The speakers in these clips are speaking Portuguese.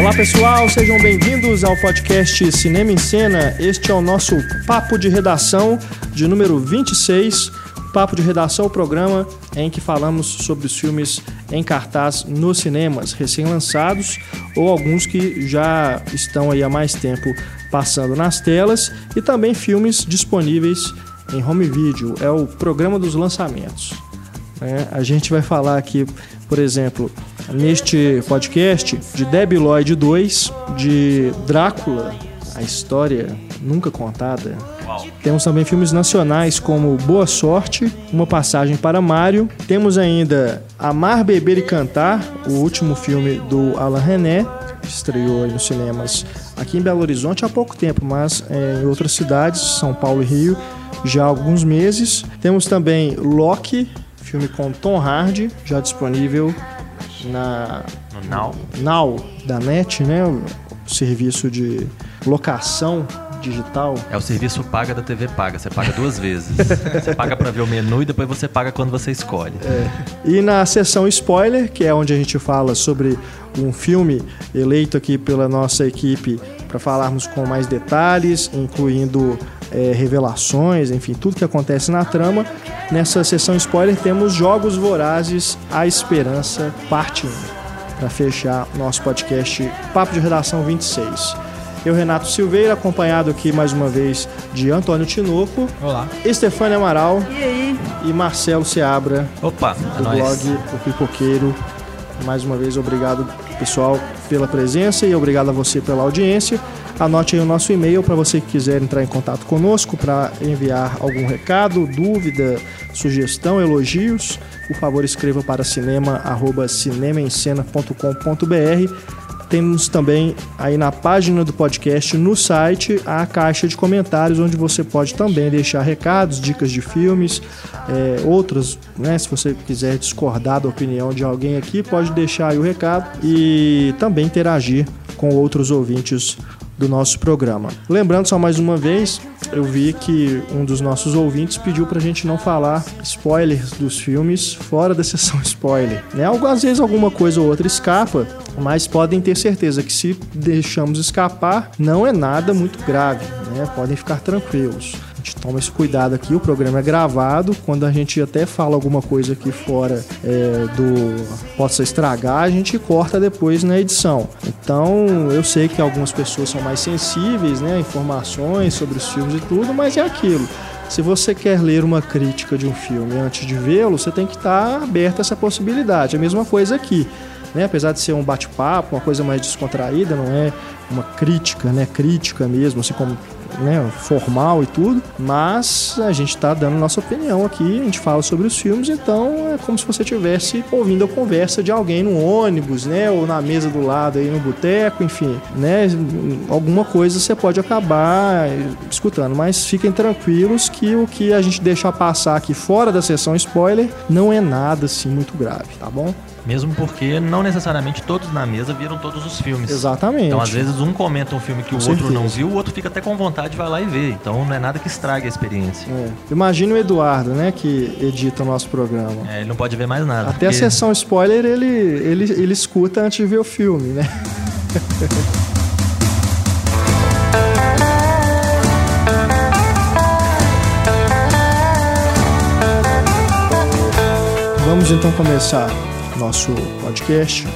Olá pessoal, sejam bem-vindos ao podcast Cinema em Cena. Este é o nosso papo de redação de número 26. Papo de redação, o programa em que falamos sobre os filmes em cartaz nos cinemas, recém-lançados ou alguns que já estão aí há mais tempo passando nas telas e também filmes disponíveis em home video. É o programa dos lançamentos. É, a gente vai falar aqui, por exemplo, neste podcast de Debbie Lloyd 2, de Drácula, a história nunca contada. Uau. Temos também filmes nacionais como Boa Sorte, Uma Passagem para Mário. Temos ainda Amar, Beber e Cantar, o último filme do Alain René, que estreou aí nos cinemas aqui em Belo Horizonte há pouco tempo, mas é, em outras cidades, São Paulo e Rio, já há alguns meses. Temos também Loki, filme com Tom Hardy, já disponível na No Now. Now da NET, né? O serviço de locação digital. É o serviço paga da TV paga. Você paga duas vezes. Você paga pra ver o menu e depois você paga quando você escolhe. E na sessão spoiler, que é onde a gente fala sobre um filme eleito aqui pela nossa equipe para falarmos com mais detalhes, incluindo eh, revelações, enfim, tudo que acontece na trama. Nessa sessão spoiler temos Jogos Vorazes, A Esperança, parte 1, para fechar nosso podcast Papo de Redação 26. Eu, Renato Silveira, acompanhado aqui mais uma vez de Antônio Tinoco, Olá. Estefânia Amaral E aí? e Marcelo Seabra, Opa, é do nóis. blog O Pipoqueiro. Mais uma vez, obrigado, pessoal, pela presença e obrigado a você pela audiência. Anote aí o nosso e-mail para você que quiser entrar em contato conosco para enviar algum recado, dúvida, sugestão, elogios. Por favor, escreva para cinema, arroba cinemaencena.com.br. Temos também aí na página do podcast, no site, a caixa de comentários, onde você pode também deixar recados, dicas de filmes, é, outras, né? Se você quiser discordar da opinião de alguém aqui, pode deixar aí o recado e também interagir com outros ouvintes do nosso programa. Lembrando só mais uma vez, eu vi que um dos nossos ouvintes pediu pra gente não falar spoilers dos filmes fora da sessão spoiler. Né? Às vezes alguma coisa ou outra escapa, mas podem ter certeza que se deixamos escapar, não é nada muito grave, né? Podem ficar tranquilos. A gente toma esse cuidado aqui, o programa é gravado. Quando a gente até fala alguma coisa aqui fora é, do possa estragar, a gente corta depois na edição. Então eu sei que algumas pessoas são mais sensíveis, né? Informações sobre os filmes e tudo, mas é aquilo. Se você quer ler uma crítica de um filme antes de vê-lo, você tem que estar aberto a essa possibilidade. A mesma coisa aqui. Né? Apesar de ser um bate-papo, uma coisa mais descontraída, não é uma crítica, né? Crítica mesmo, assim como né, formal e tudo, mas a gente está dando nossa opinião aqui, a gente fala sobre os filmes, então é como se você estivesse ouvindo a conversa de alguém no ônibus, né, ou na mesa do lado aí no boteco, enfim, né, alguma coisa você pode acabar escutando, mas fiquem tranquilos que o que a gente deixar passar aqui fora da sessão spoiler não é nada assim muito grave, tá bom? Mesmo porque não necessariamente todos na mesa viram todos os filmes. Exatamente. Então, às vezes, um comenta um filme que Com o outro certeza. não viu, o outro fica até com vontade de vai lá e ver. Então, não é nada que estrague a experiência. É. Imagina o Eduardo, né, que edita o nosso programa. É, ele não pode ver mais nada. Até a porque- sessão spoiler ele, ele, ele escuta antes de ver o filme, né? Vamos então começar nosso podcast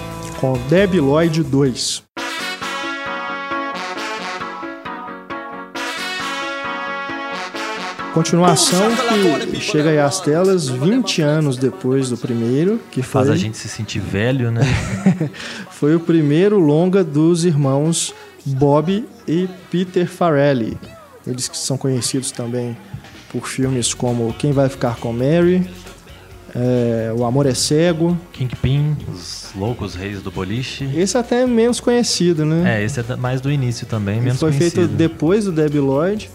com Debbie Lloyd 2. Continuação que chega aí às telas 20 anos depois do primeiro, que Faz foi, a gente se sentir velho, né? foi o primeiro longa dos irmãos Bob e Peter Farrelly. Eles que são conhecidos também por filmes como Quem Vai Ficar com Mary, é, O Amor é Cego. Kingpin, os loucos reis do boliche. Esse até é menos conhecido, né? É, esse é mais do início também, menos foi conhecido. feito depois do Debbie Lloyd,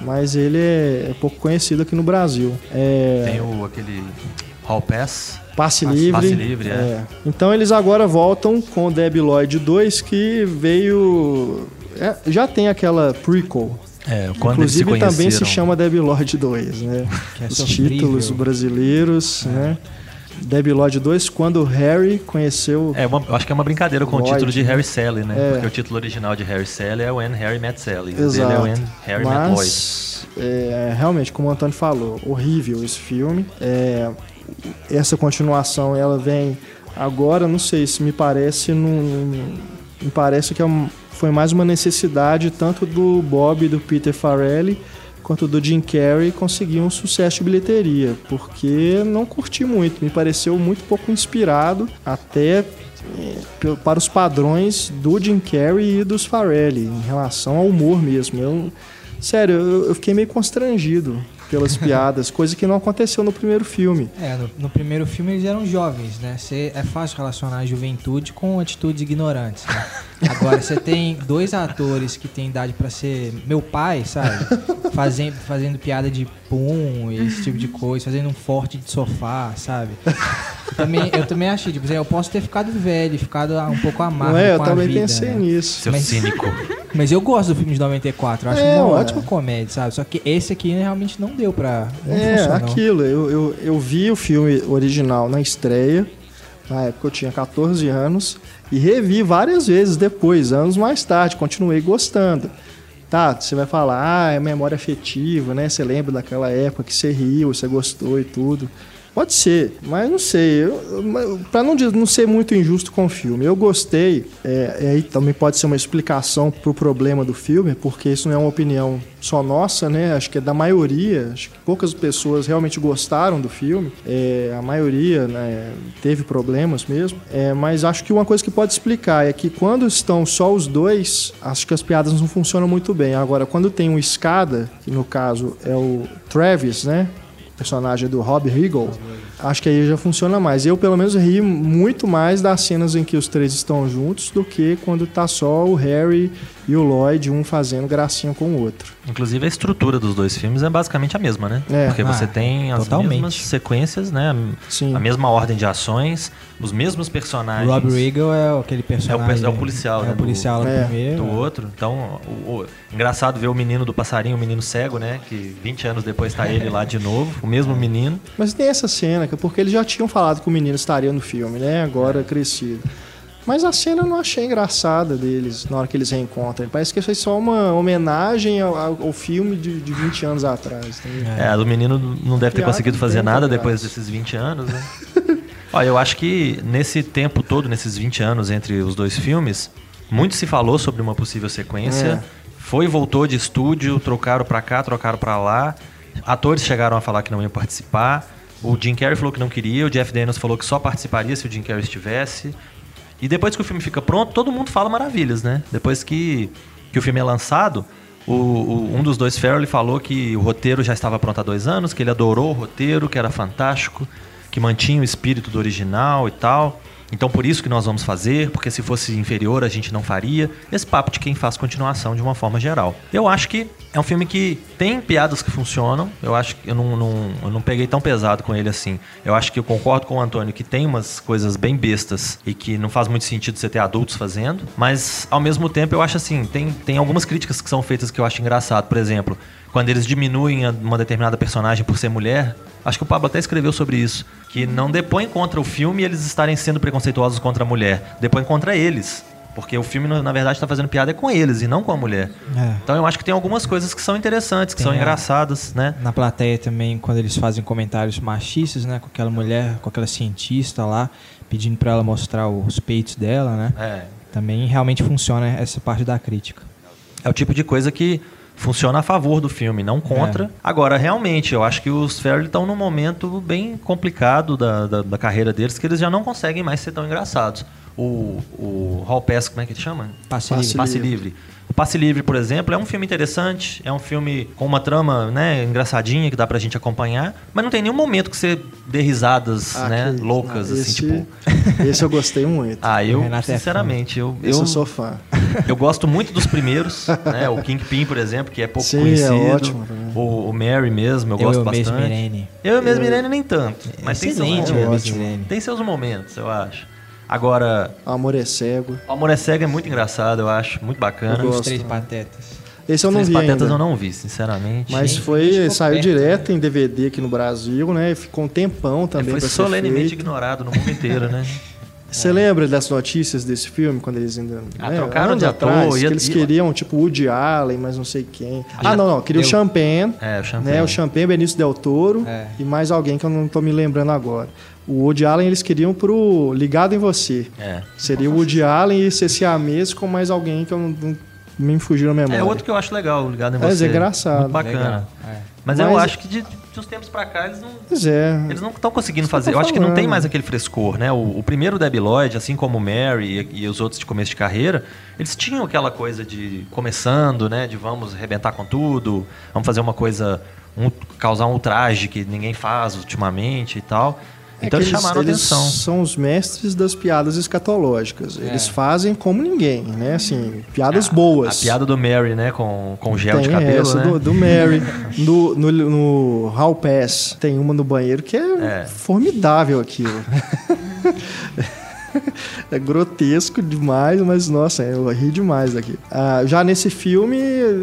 mas ele é, é pouco conhecido aqui no Brasil. É, Tem o, aquele Hall Pass. Passe Passe- Livre. Passe Livre, é. Então eles agora voltam com o Debbie Lloyd 2, que veio. é, já tem aquela prequel. É, quando eles se Inclusive também se chama Debbie Lloyd 2, né? É Os títulos brasileiros, né? Debbie Lloyd 2, quando Harry conheceu. É, uma, eu acho que é uma brincadeira com Lloyd, o título de né? Harry Sally, né? É. Porque o título original de Harry Sally é When Harry Met Sally. O dele Exato. é When Harry Met Lloyd. Mas, é, realmente, como o Antônio falou, horrível esse filme. É, essa continuação, ela vem agora, não sei se me parece, num- me parece que é um- foi mais uma necessidade tanto do Bob e do Peter Farrelly quanto do Jim Carrey conseguir um sucesso de bilheteria, porque não curti muito, me pareceu muito pouco inspirado até pe- para os padrões do Jim Carrey e dos Farrelly em relação ao humor mesmo. Eu, sério, eu, eu fiquei meio constrangido pelas piadas, coisa que não aconteceu no primeiro filme. É, no, no primeiro filme eles eram jovens, né? Cê, é fácil relacionar a juventude com atitudes ignorantes. né? Agora, você tem dois atores que têm idade pra ser meu pai, sabe? Fazendo, fazendo piada de pum e esse tipo de coisa, fazendo um forte de sofá, sabe? Também, eu também achei, tipo, eu posso ter ficado velho, ficado um pouco amargo é? Eu com a também vida, pensei né? nisso. Seu Mas- cínico. Mas eu gosto do filme de 94, eu acho É, uma ué. ótima comédia, sabe? Só que esse aqui realmente não deu pra. Não É, funcionou. aquilo. Eu, eu, eu vi o filme original na estreia, na época eu tinha 14 anos, e revi várias vezes depois, anos mais tarde, continuei gostando. Tá, você vai falar, ah, é memória afetiva, né? Você lembra daquela época que você riu, você gostou e tudo. Pode ser, mas não sei. Pra não, não ser muito injusto com o filme, eu gostei. É, aí também pode ser uma explicação pro problema do filme, porque isso não é uma opinião só nossa, né? Acho que é da maioria. Acho que poucas pessoas realmente gostaram do filme. É, a maioria né, teve problemas mesmo. É, mas acho que uma coisa que pode explicar é que quando estão só os dois, acho que as piadas não funcionam muito bem. Agora, quando tem um escada, que no caso é o Travis, né? Personagem do Rob Riggle, acho que aí já funciona mais. Eu, pelo menos, ri muito mais das cenas em que os três estão juntos do que quando tá só o Harry e o Lloyd, um fazendo gracinha com o outro. Inclusive a estrutura dos dois filmes é basicamente a mesma, né? É. Porque você Ah, tem as totalmente. mesmas sequências, né? Sim. A mesma ordem de ações, os mesmos personagens. Rob Riggle é aquele personagem. é o policial, é né, o policial lá do- do é, primeiro. do outro. Então, o, o- engraçado ver o menino do passarinho, o menino cego, né? Que 20 anos depois tá ele lá de novo, o mesmo menino. Mas tem essa cena, é porque eles já tinham falado que o menino estaria no filme, né? Agora crescido. Mas a cena eu não achei engraçada deles na hora que eles reencontram. Parece que foi só uma homenagem ao, ao- filme de, de 20 anos atrás. entendeu? É, a do menino não deve ter conseguido fazer nada depois desses 20 anos, né? Olha, eu acho que nesse tempo todo, nesses 20 anos entre os dois filmes, muito se falou sobre uma possível sequência. É. Foi e voltou de estúdio, trocaram pra cá, trocaram pra lá. Atores chegaram a falar que não iam participar. O Jim Carrey falou que não queria, o Jeff Daniels falou que só participaria se o Jim Carrey estivesse. E depois que o filme fica pronto, todo mundo fala maravilhas, né? Depois que, que o filme é lançado, o, o- um dos dois Farrelly falou que o roteiro já estava pronto há dois anos, que ele adorou o roteiro, que era fantástico, que mantinha o espírito do original e tal. Então por isso que nós vamos fazer, porque se fosse inferior a gente não faria. Esse papo de quem faz continuação de uma forma geral. Eu acho que é um filme que tem piadas que funcionam. Eu acho que eu não, não- eu não peguei tão pesado com ele assim. Eu acho que eu concordo com o Antônio que tem umas coisas bem bestas e que não faz muito sentido você ter adultos fazendo. Mas ao mesmo tempo eu acho assim, tem, tem algumas críticas que são feitas que eu acho engraçado. Por exemplo, quando eles diminuem uma determinada personagem por ser mulher, acho que o Pablo até escreveu sobre isso, que não depõe contra o filme eles estarem sendo preconceituosos contra a mulher, depõe contra eles. Porque o filme, na verdade, está fazendo piada é com eles e não com a mulher. É. Então eu acho que tem algumas coisas que são interessantes, que Tem são a- engraçadas, né? Na plateia também, quando eles fazem comentários machistas, né? Com aquela mulher, com aquela cientista lá, pedindo pra ela mostrar os peitos dela, né? É, Também realmente funciona essa parte da crítica. é o tipo de coisa que funciona a favor do filme, não contra. Agora, realmente, eu acho que os Farrelly estão num momento bem complicado da, da, da carreira deles, que eles já não conseguem mais ser tão engraçados. O, o Hall Pass, como é que ele chama? Passe Passe livre. Passe Livre. O Passe Livre, por exemplo, é um filme interessante, é um filme com uma trama né, engraçadinha que dá pra gente acompanhar, mas não tem nenhum momento que você dê risadas Ah, né, loucas, Ah, assim, esse, tipo. Esse eu gostei muito. Ah, eu, é sinceramente, eu, Esse eu, eu sou fã. eu gosto muito dos primeiros, né? O Kingpin, por exemplo, que é pouco Sim, é conhecido. ótimo também. o, o Mary mesmo, eu, Eu, gosto eu mesmo, bastante. Irene. Eu mesmo, Irene, nem tanto. Mas tem seus momentos. eu ótimo. mesmo. Tem seus momentos, eu acho. Agora, Amor é cego. o Amor é Cego é muito engraçado, eu acho. Muito bacana. Eu Os gosto. três patetas. Esse eu não Três vi Patetas ainda. eu não vi, sinceramente. Mas Gente, foi, saiu perto, direto né? em DVD aqui no Brasil, né? Ficou um tempão É, também foi pra ser solenemente feito. ignorado no mundo inteiro, né? Você lembra das notícias desse filme, quando eles ainda... Ah, né, trocaram de ator, atrás, ia- que eles ia- queriam, tipo, Woody Allen, mas não sei quem. Ah, já- não, não. Queria o eu- Champagne, É, o Champagne. né? O Champagne, Benício Del Toro É. e mais alguém que eu não tô me lembrando agora. O Woody Allen eles queriam pro Ligado em Você. É. Seria o Woody Allen e esse siamês com mais alguém que eu não, não me fugiu na memória. É outro que eu acho legal, ligado em Mas você. é engraçado. Muito bacana. É. Mas, eu Mas- acho que de, de uns tempos pra cá eles não. Pois é. Eles não estão conseguindo fazer. Eu acho que não tem mais aquele frescor, né? O, o primeiro Debbie Lloyd, assim como o Mary e, e os outros de começo de carreira, eles tinham aquela coisa de começando, né? De vamos arrebentar com tudo, vamos fazer uma coisa, um- causar um ultraje que ninguém faz ultimamente e tal. É Então eles chamaram eles atenção. são os mestres das piadas escatológicas. Eles É. fazem como ninguém, né? Assim, piadas A- boas. A piada do Mary, né? Com, com gel de tem cabelo, essa né? do, do Mary. no, no, no Hall Pass tem uma no banheiro que é, É. formidável aquilo. É grotesco demais, mas nossa, eu ri demais daqui. Ah, já nesse filme,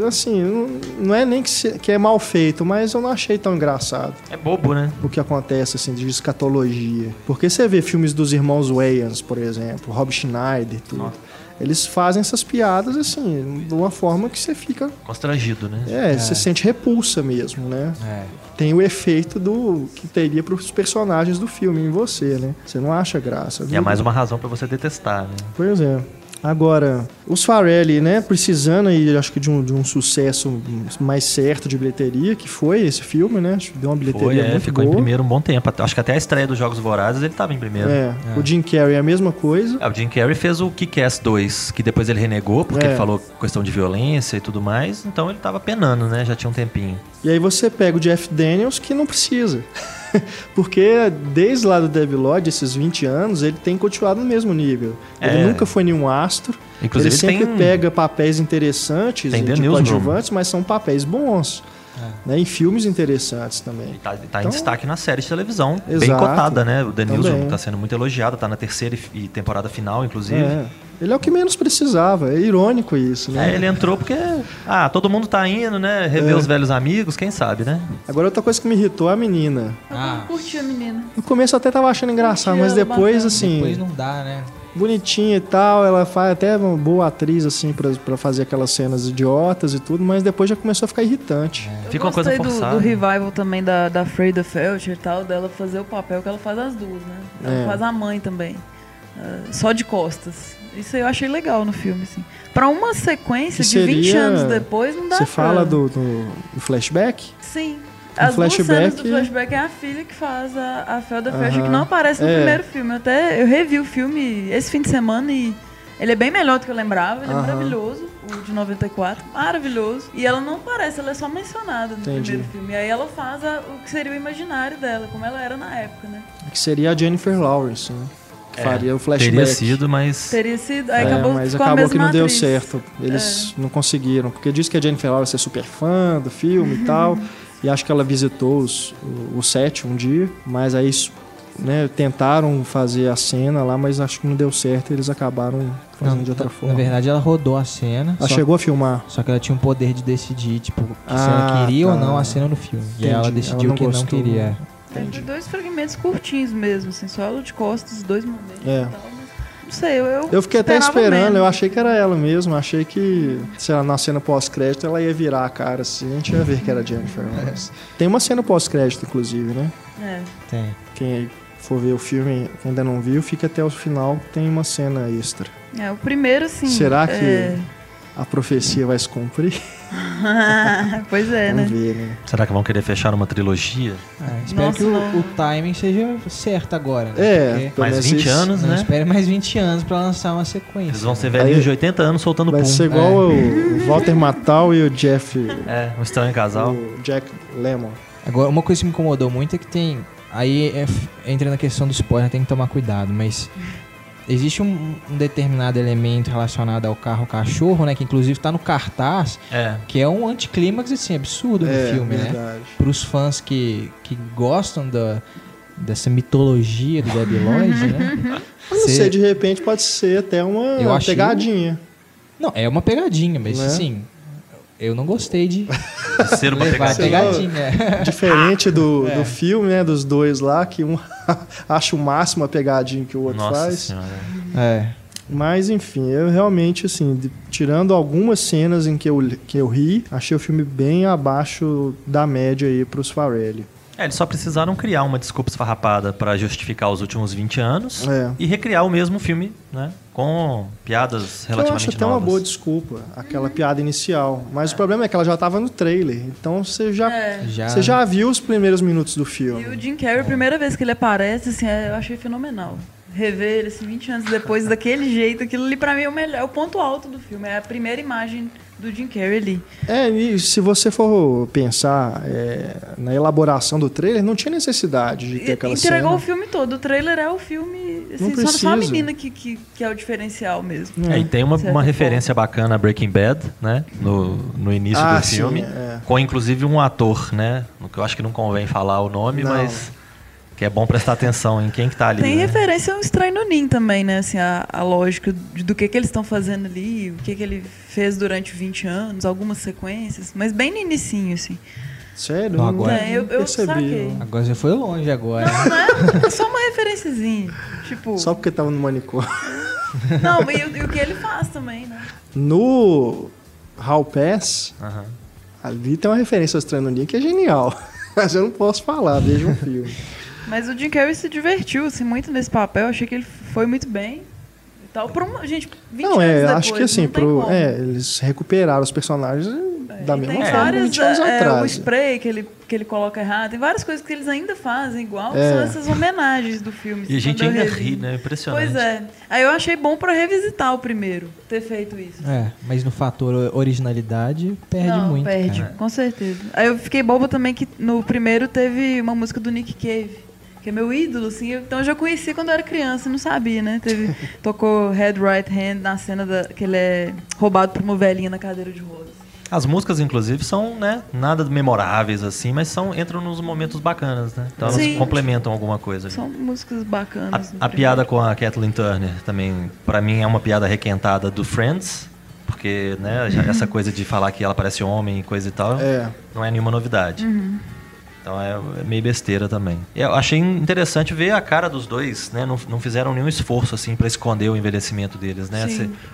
assim, não, não é nem que, se- que é mal feito, mas eu não achei tão engraçado É bobo, né? o que acontece assim de escatologia. Porque você vê filmes dos irmãos Wayans, por exemplo, Rob Schneider, tudo. Eles fazem essas piadas assim, de uma forma que você fica, Constrangido, né? é, você sente repulsa mesmo, né? É. Tem o efeito do que teria para os personagens do filme em você, né? Você não acha graça. E é mais uma razão pra você detestar, né? Pois é. Agora, os Farelli, né, precisando aí, acho que de um, de um sucesso mais certo de bilheteria, que foi esse filme, né? Acho que deu uma bilheteria Foi, é, muito ficou boa. em primeiro um bom tempo. Acho que até a estreia dos Jogos Vorazes ele tava em primeiro. É, o Jim Carrey é a mesma coisa. Ah, o Jim Carrey fez o Kick-Ass 2, que depois ele renegou, porque É. ele falou questão de violência e tudo mais. Então ele tava penando, né? Já tinha um tempinho. E aí você pega o Jeff Daniels, que não precisa. Porque desde lá do Debbie Lloyd, esses 20 anos, ele tem continuado no mesmo nível. Ele É. nunca foi nenhum astro. Inclusive, ele sempre tem- pega papéis interessantes, Tem Newsroom. coadjuvantes, mas são papéis bons. Né? E filmes interessantes também. E tá, tá em Então- destaque na série de televisão. Bem Exato. cotada, né? O The Também. Newsroom tá sendo muito elogiado, tá na terceira e temporada final, inclusive. É. Ele é o que menos precisava. É irônico isso, né? É, ele entrou porque. Ah, todo mundo tá indo, né? Rever É. os velhos amigos, quem sabe, né? Agora, outra coisa que me irritou é a menina. Eu Ah. curti a menina. No começo eu até tava achando engraçado, mas depois, bacana. assim, Depois não dá, né? Bonitinha e tal, ela faz até uma boa atriz, assim, pra, pra fazer aquelas cenas idiotas e tudo, mas depois já começou a ficar irritante. Eu Fica uma coisa gostei do, forçada. do revival também da, da Freida Felcher e tal, dela fazer o papel que ela faz as duas, né? Ela É. faz a mãe também. ah, só de costas. Isso eu achei legal no filme, assim. Pra uma sequência Que de 20 seria- anos depois, não dá Você pra... fala do, do- do flashback? Sim. As cenas flashback- do flashback é a filha que faz a, a Felda. Felcher, que não aparece no É. primeiro filme. Eu até eu revi o filme esse fim de semana e ele é bem melhor do que eu lembrava. Ele é maravilhoso, o de 94, maravilhoso. E ela não aparece, ela é só mencionada no Entendi. primeiro filme. E aí ela faz a- o que seria o imaginário dela, como ela era na época, né? Que seria a Jennifer Lawrence, né? Que É, faria o flashback. Teria sido, mas. Teria sido. Aí É, acabou, mas acabou que não deu atriz. certo. Eles não conseguiram. Porque diz que a Jennifer Lawrence é super fã do filme e tal. E acho que ela visitou os- o, o set um dia. Mas aí né, tentaram fazer a cena lá, mas acho que não deu certo. Eles acabaram fazendo Não, de outra forma. Na verdade, ela rodou a cena. ela só, chegou a filmar. só que ela tinha um poder de decidir, tipo, que se Ah, ela queria ou tá. não a cena no filme. E aí ela Entendi. decidiu Ela não que não gostou. queria. É, foi dois fragmentos curtinhos mesmo, assim, só ela de costas, dois momentos É. e mas Não sei, eu. Eu, Eu fiquei até esperando, menos. eu achei que era ela mesmo. Achei que, sei lá, na cena pós-crédito ela ia virar a cara assim, a gente ia ver que era a Jennifer Lawrence. Tem uma cena pós-crédito, inclusive, né? É. Tem. Quem for ver o filme, quem ainda não viu, fica até o final, tem uma cena extra. É, o primeiro, assim. Será que- é- A profecia vai se cumprir? pois é, Vamos né? ver, né? Será que vão querer fechar uma trilogia? É, espero Nossa, que o, o timing seja certo agora, né? É, Mais menos 20 isso anos, né? espere mais 20 anos pra lançar uma sequência. Eles vão ser velhinhos Aí- de 80 anos soltando Vai pum. ser igual o Walter Matthau e o Jeff, É, um estranho casal. o Jack Lemmon. Agora, uma coisa que me incomodou muito é que tem. Aí é entra na questão do spoiler, tem que tomar cuidado, mas. Existe um, um determinado elemento relacionado ao carro cachorro, né? Que inclusive tá no cartaz, É. que é um anticlímax, assim, absurdo no É, filme, né? verdade. Para os fãs que, que gostam da, dessa mitologia do Debbie Lloyd, né? Eu não Cê- sei, de repente pode ser até uma Eu achei- pegadinha. Não, é uma pegadinha, mas Né? assim. Eu não gostei de De ser uma pegadinha. pegadinha. Diferente do, É. do filme, né? Dos dois lá, que um acha o máximo a pegadinha que o outro Nossa faz. senhora. É. Mas enfim, eu realmente, assim, de- tirando algumas cenas em que eu, que eu ri, achei o filme bem abaixo da média aí pros Farrelly. É, eles só precisaram criar uma desculpa esfarrapada pra justificar os últimos 20 anos É. e recriar o mesmo filme, né? Com piadas Que eu relativamente acho até uma novas. boa desculpa, aquela piada inicial. Mas o problema é que ela já tava no trailer. Então você já, É. Já, você já viu os primeiros minutos do E filme. o Jim Carrey, a primeira vez que ele aparece, assim, é- eu achei fenomenal. Rever ele, assim, 20 anos depois, daquele jeito, aquilo ali pra mim é o melhor, é o ponto alto do filme. É a primeira imagem do Jim Carrey ali. É, e se você for pensar é, na elaboração do trailer, não tinha necessidade de ter E- aquela Entregou cena. o filme todo. O trailer é o filme. Assim, Não só, só a menina que, que, que é o diferencial mesmo. É, e tem uma, uma referência bacana a Breaking Bad, né? No, no início Ah, do sim, filme. é. Com inclusive um ator, né? Que eu acho que não convém falar o nome, Não. mas que é bom prestar atenção em quem que tá ali. Tem né? referência a um estranho no Nin também, né? Assim, a, a lógica do que, que eles estão fazendo ali, o que, que ele fez durante 20 anos, algumas sequências, mas bem no inicinho, assim. Sério? Não, Não agora- É, eu- eu percebi. saquei. não. Agora você foi longe agora. Não é só uma referenciazinha. Tipo, Só porque tava no manicômio. não, e, o- e o que ele faz também, né? No Hall Pass, Aham. ali tem uma referência ao Estranho que é genial. Mas eu não posso falar, veja um filme. Mas o Jim Carrey se divertiu, assim, muito nesse papel. Achei que ele foi muito bem. E tal. Por uma, gente, 20 não, anos é, depois, acho que assim, pro, é, eles recuperaram os personagens da E mesma tem forma várias, 20 anos é, O atrás. spray que ele, que ele coloca errado. Tem várias coisas que eles ainda fazem igual. É. São essas homenagens do filme. E a gente ainda ri, né? Impressionante. Pois é. Aí eu achei bom pra revisitar o primeiro, ter feito isso. É, mas no fator originalidade perde Não, muito. perde, cara. com certeza. Aí eu fiquei boba também que no primeiro teve uma música do Nick Cave, que é meu ídolo, assim. Então eu já conheci quando eu era criança, não sabia, né? Teve, tocou Head Right Hand na cena da, que ele é roubado por uma velhinha na cadeira de rodas. As músicas, inclusive, são, né, nada memoráveis, assim, mas são, entram nos momentos bacanas, né? Então elas Sim. complementam alguma coisa. ali. São músicas bacanas. A, a piada com a Kathleen Turner também, pra mim, é uma piada requentada do Friends, porque, né, já- essa coisa de falar que ela parece homem e coisa e tal, É. não é nenhuma novidade. Uhum. Então é é meio besteira também. Eu achei interessante ver a cara dos dois, né? Não, não fizeram nenhum esforço assim para esconder o envelhecimento deles, né?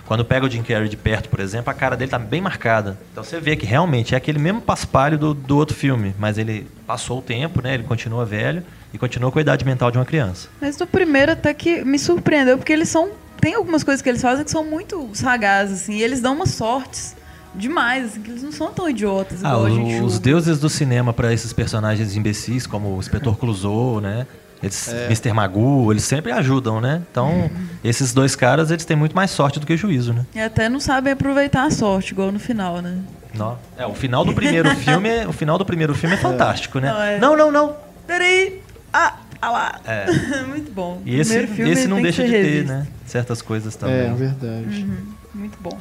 Quando pega o Jim Carrey de perto, por exemplo, a cara dele tá bem marcada. Então você vê que realmente é aquele mesmo paspalho do, do outro filme, mas ele passou o tempo, né? Ele continua velho e continua com a idade mental de uma criança. Mas no primeiro até que me surpreendeu, porque eles são. Tem algumas coisas que eles fazem que são muito sagazes, assim, e eles dão umas sortes demais, assim, que eles não são tão idiotas Ah, igual a gente os julga. deuses do cinema para esses personagens imbecis, como o Inspetor Clouseau, né? Eles, É. Mr. Magoo, eles sempre ajudam, né? Então, esses dois caras, eles têm muito mais sorte do que juízo, né? E até não sabem aproveitar a sorte, igual no final, né? Nó. É, o final do primeiro filme, é- o final do primeiro filme é fantástico, né? Não, é. Não, não, não. Peraí! Ah, ah lá! É. muito bom. E esse, esse não deixa de ter, né? Certas coisas É, também. verdade. Uhum, muito bom.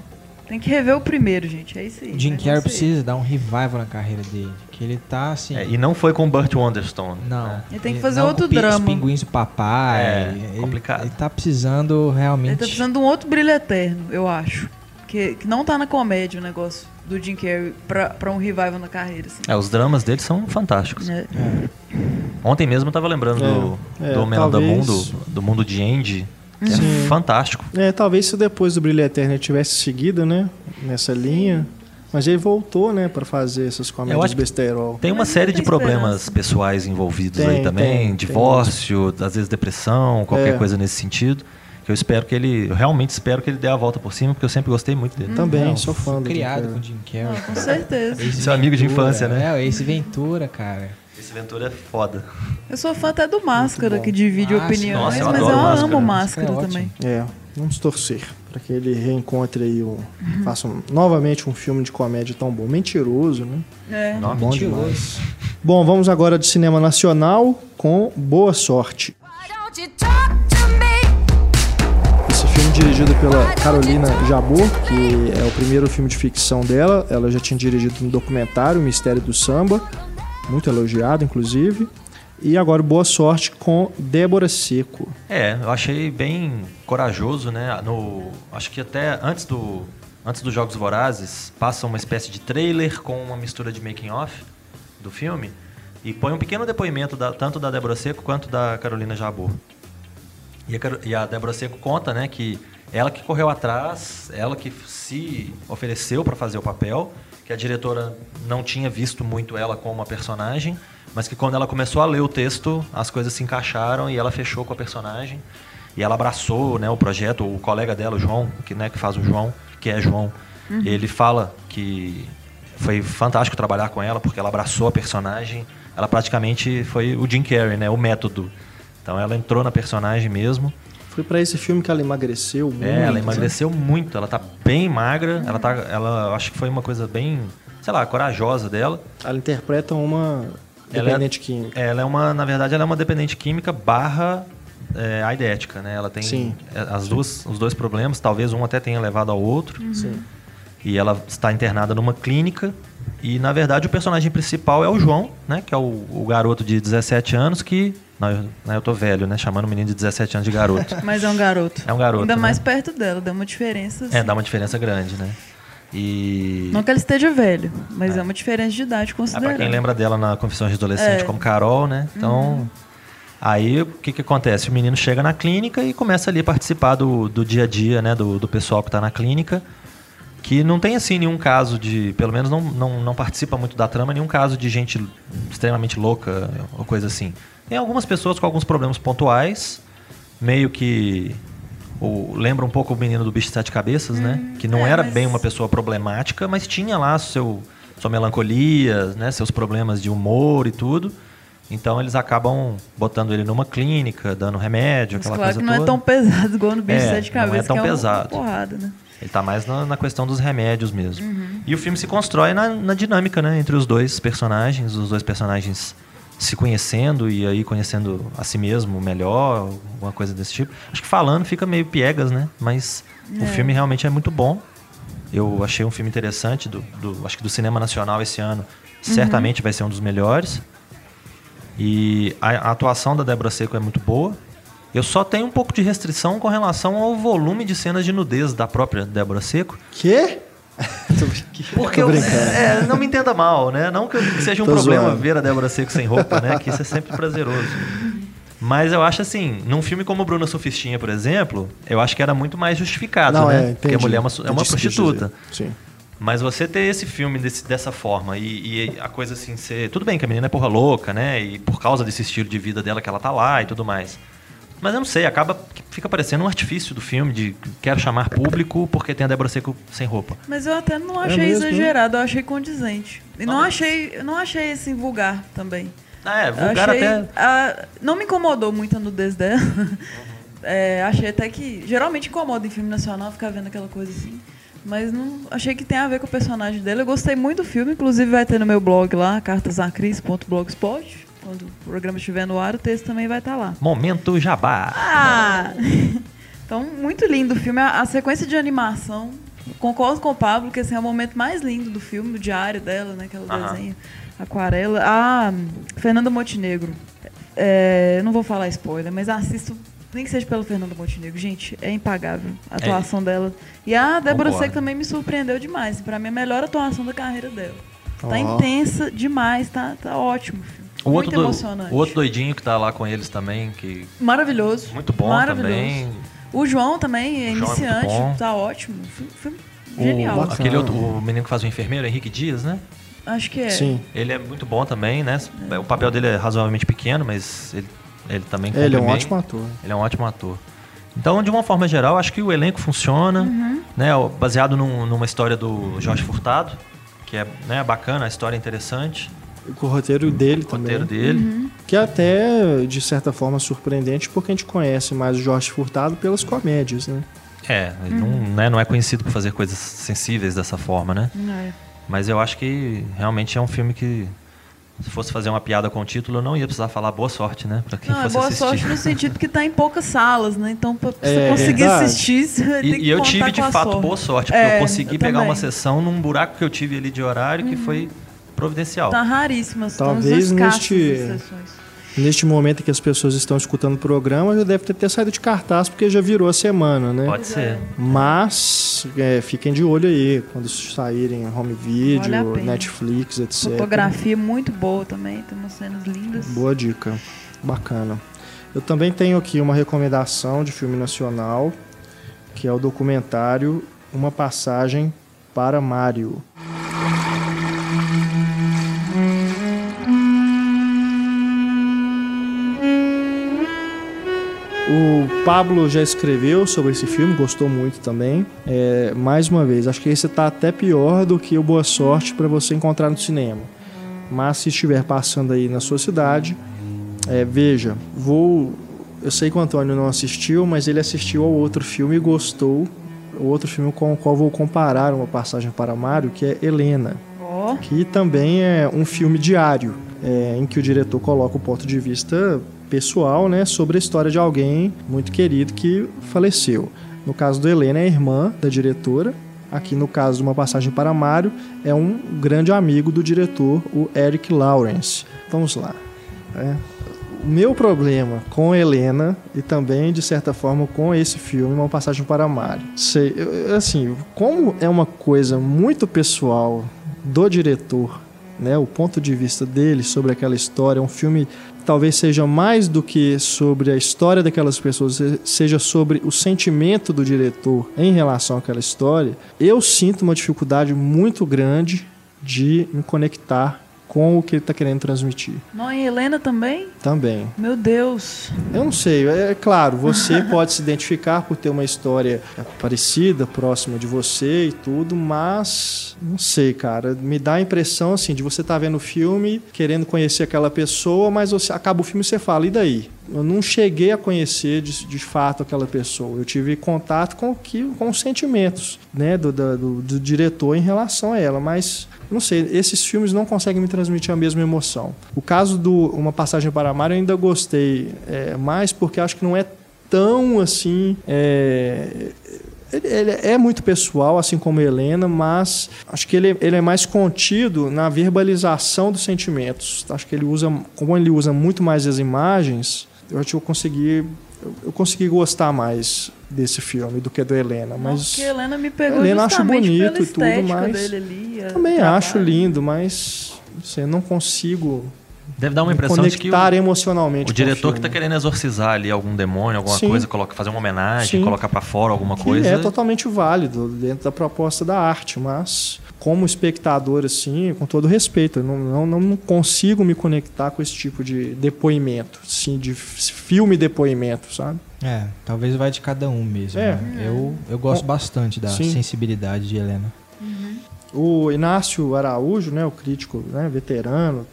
Tem que rever o primeiro, gente. É isso aí. Jim vai Carrey acontecer. precisa dar um revival na carreira dele. Que ele tá assim. É, e não foi com o Burt Wonderstone. Não. né? Ele tem que fazer não, outro o pi- Os drama. pinguins do papai. É, ele, complicado. Ele tá precisando realmente. Ele tá precisando de um outro brilho eterno, eu acho. Que, que não tá na comédia o negócio do Jim Carrey pra, pra um revival na carreira, assim. É, os dramas dele são fantásticos. É. Ontem mesmo eu tava lembrando do, É, é, do Homem da talvez- Mundo, do mundo de Andy, que Sim. é fantástico. É, talvez se depois do Brilho Eterno ele tivesse seguido, né? Nessa linha. Mas ele voltou, né, pra fazer essas comédias besterol. Tem uma Mas série de problemas esperança. pessoais envolvidos Tem, aí também, tem, tem divórcio, às vezes depressão, qualquer É. coisa nesse sentido. Que eu espero que ele, eu realmente espero que ele dê a volta por cima, porque eu sempre gostei muito dele. Também, Não, sou fã do Jim Criado com o Jim Carrey. Ah, com certeza. Seu amigo de infância, né? É, o Ace Ventura, cara. Esse Ventura é foda. Eu sou fã até do Máscara, que divide Máscara. opiniões, Nossa, eu mas eu Máscara. amo Máscara Máscara é também. É, vamos torcer pra que ele reencontre aí um. Faça um- novamente um filme de comédia tão bom. Mentiroso, né? É. Nossa. Bom Mentiroso. demais. Bom, vamos agora de cinema nacional com Boa Sorte. Esse filme dirigido pela Carolina Jabor, que é o primeiro filme de ficção dela. Ela já tinha dirigido um documentário, O Mistério do Samba, muito elogiado, inclusive. E agora Boa Sorte com Débora Seco. É, eu achei bem corajoso, né? No, acho que até antes do antes dos Jogos Vorazes, passa uma espécie de trailer com uma mistura de making off do filme e põe um pequeno depoimento da- tanto da Débora Seco quanto da Carolina Jabor. E a, e a Débora Seco conta, né, que ela que correu atrás, ela que se ofereceu para fazer o papel, que a diretora não tinha visto muito ela como uma personagem, mas que quando ela começou a ler o texto, as coisas se encaixaram e ela fechou com a personagem. E ela abraçou, né, o projeto, o colega dela, o João, que, né, que faz o João, que é João, ele fala que foi fantástico trabalhar com ela, porque ela abraçou a personagem. Ela praticamente foi o Jim Carrey, né, o método. Então ela entrou na personagem mesmo. Foi pra esse filme que ela emagreceu muito. É, ela né? emagreceu muito, ela tá bem magra, ela tá, ela acho que foi uma coisa bem, sei lá, corajosa dela. Ela interpreta uma Ela é- dependente química. Ela é uma, na verdade, ela é uma dependente química barra é, aidética, né? Ela tem Sim. é, as duas, os dois problemas, talvez um até tenha levado ao outro. Sim. E ela está internada numa clínica. E na verdade o personagem principal é o João, né? Que é o, o garoto de 17 anos que. Não, eu, né, eu tô velho, né? Chamando o menino de 17 anos de garoto. Mas é um garoto. É um garoto, Ainda né? mais perto dela, dá uma diferença. é, assim. dá uma diferença grande, né? E. Não que ela esteja velho, mas é, uma diferença de idade Ah, pra considerável. quem lembra dela na Confissões de Adolescente É. como Carol, né? Então. Aí o que, que acontece? O menino chega na clínica e começa ali a participar do, do dia a dia, né? Do, do pessoal que tá na clínica. Que não tem assim nenhum caso de. Pelo menos não, não, não participa muito da trama, nenhum caso de gente extremamente louca ou coisa assim. Tem algumas pessoas com alguns problemas pontuais, meio que. O, lembra um pouco o menino do bicho de sete cabeças, né? Que não é, era mas- bem uma pessoa problemática, mas tinha lá seu, sua melancolia, né? seus problemas de humor e tudo. Então eles acabam botando ele numa clínica, dando remédio, Mas aquela claro coisa que não é toda. tão pesado igual no bicho É, de sete não é cabeças, tão que é uma pesado. porrada, né? Ele tá mais na, na questão dos remédios mesmo. Uhum. E o filme se constrói na, na dinâmica, né? Entre os dois personagens, os dois personagens se conhecendo e aí conhecendo a si mesmo melhor, alguma coisa desse tipo. Acho que falando fica meio piegas, né? Mas o É. filme realmente é muito bom. Eu achei um filme interessante, do, do- acho que do cinema nacional esse ano. Uhum. Certamente vai ser um dos melhores. E a, a atuação da Débora Seco é muito boa. Eu só tenho um pouco de restrição com relação ao volume de cenas de nudez da própria Débora Seco. Quê? Porque eu, é, não me entenda mal, né? Não que, que seja um Tô problema zoando. ver a Débora Seco sem roupa, né? Que isso é sempre prazeroso. Mas eu acho assim, num filme como Bruna Sufistinha, por exemplo, eu acho que era muito mais justificado, Não, né? é, Porque a mulher é uma, é uma prostituta. Sim. Mas você ter esse filme desse- dessa forma e, e a coisa assim ser. Tudo bem que a menina é porra louca, né? E por causa desse estilo de vida dela que ela tá lá e tudo mais. Mas eu não sei, acaba que fica parecendo um artifício do filme de quero chamar público porque tem a Débora Seco sem roupa. Mas eu até não É achei mesmo, né? exagerado, eu achei condizente. E não Talvez. achei, eu não achei assim vulgar também. Ah, é, vulgar achei, até. ah, não me incomodou muito a nudez dela. É, achei até que. Geralmente incomoda em filme nacional ficar vendo aquela coisa assim. Mas não achei que tem a ver com o personagem dele. Eu gostei muito do filme, inclusive vai ter no meu blog lá, cartasacris.blogspot. Quando o programa estiver no ar, o texto também vai estar lá. Momento jabá. Ah! Então, muito lindo o filme. A, a sequência de animação. Concordo com o Pablo que esse é o momento mais lindo do filme, do diário dela, né? Que ela Aham. desenha aquarela. A Fernanda Montenegro. É, não vou falar spoiler, mas assisto. Nem que seja pela Fernanda Montenegro. Gente, é impagável a atuação dela. E a Débora. Seco também me surpreendeu demais. Pra mim, a melhor atuação da carreira dela. Tá Ó. intensa demais, tá, tá ótimo o filme. O muito outro, do- emocionante. o outro doidinho que tá lá com eles também, que Maravilhoso. muito bom Maravilhoso. também. O João também é O João é iniciante, bom. tá ótimo. Filme, filme O- genial. aquele outro, o menino que faz o enfermeiro, Henrique Dias, né? Acho que é. Sim. Ele é muito bom também, né? O papel dele é razoavelmente pequeno, mas ele, ele também Ele é um bem. ótimo ator. Ele é um ótimo ator. Então, de uma forma geral, acho que o elenco funciona, Uhum. né? Baseado num- numa história do Jorge Furtado, que é né, bacana, a história é interessante, com o roteiro dele o também. roteiro dele. Uhum. Que é até, de certa forma, surpreendente, porque a gente conhece mais o Jorge Furtado pelas comédias, né? É, ele não, Uhum. né, não é conhecido por fazer coisas sensíveis dessa forma, né? É. Mas eu acho que realmente é um filme que, se fosse fazer uma piada com o título, eu não ia precisar falar boa sorte, né? Pra quem Não, é fosse boa assistir. sorte no sentido que tá em poucas salas, né? Então, você É conseguir verdade. assistir, você E, que e eu tive de fato sorte. boa sorte, porque É, eu consegui eu pegar uma também. Uhum. sessão num buraco que eu tive ali de horário que foi providencial. Tá raríssimas, Talvez neste-. Neste momento em que as pessoas estão escutando o programa, já deve ter, ter saído de cartaz porque já virou a semana, né? Pode ser. Mas é, fiquem de olho aí quando saírem home video, Vale. Netflix, etc. Fotografia muito boa também, tem umas cenas lindas. Boa dica. Bacana. Eu também tenho aqui uma recomendação de filme nacional, que é o documentário Uma Passagem para Mário. O Pablo já escreveu sobre esse filme, gostou muito também. É, mais uma vez, acho que esse tá até pior do que o Boa Sorte para você encontrar no cinema. Mas se estiver passando aí na sua cidade, é, veja, vou. Eu sei que o Antônio não assistiu, mas ele assistiu ao outro filme e gostou. O outro filme com o qual vou comparar uma passagem para Mário, que é Helena, Ó, que também é um filme diário, é, em que o diretor coloca o ponto de vista pessoal, né, sobre a história de alguém muito querido que faleceu. No caso do Helena, é a irmã da diretora. Aqui no caso de uma passagem para Mário, é um grande amigo do diretor, o Eric Lawrence. Vamos lá. né? O meu problema com Helena e também, de certa forma, com esse filme, Uma Passagem para Mário. Sei, assim, como é uma coisa muito pessoal do diretor, né, o ponto de vista dele sobre aquela história, é um filme talvez seja mais do que sobre a história daquelas pessoas, se- seja sobre o sentimento do diretor em relação àquela história, eu sinto uma dificuldade muito grande de me conectar com o que ele está querendo transmitir. não, e Helena também? Também. Meu Deus. Eu não sei, é claro, você pode se identificar por ter uma história parecida, próxima de você e tudo, mas não sei, cara, me dá a impressão assim de você estar vendo o filme, querendo conhecer aquela pessoa, mas você acaba o filme e você fala, e daí? Eu não cheguei a conhecer de, de fato aquela pessoa. Eu tive contato com, que, com os sentimentos né, do, do, do diretor em relação a ela, mas não sei, esses filmes não conseguem me transmitir a mesma emoção. O caso do Uma Passagem para Mário eu ainda gostei é, mais porque acho que não é tão assim. é, ele, ele é muito pessoal, assim como Helena, mas acho que ele, ele é mais contido na verbalização dos sentimentos. Acho que ele usa, como ele usa muito mais as imagens, eu acho que eu consegui, eu, eu consegui gostar mais desse filme do que do Helena. Não, Mas porque Helena me pegou Helena eu acho bonito e tudo, mas dele ali. também trabalho. acho lindo, mas sei, eu não consigo Deve dar uma impressão de que o, conectar emocionalmente. o diretor que filme. tá querendo exorcizar ali algum demônio, alguma Sim. coisa, coloca, fazer uma homenagem, Sim. colocar pra fora alguma que coisa. é totalmente válido dentro da proposta da arte, mas como espectador, assim, com todo respeito, eu não, não, não consigo me conectar com esse tipo de depoimento, assim, de filme depoimento, sabe? É, talvez vai de cada um mesmo. É. né? Eu, eu gosto bastante da Sim. sensibilidade de Helena. O Inácio Araújo, né, o crítico né, veterano,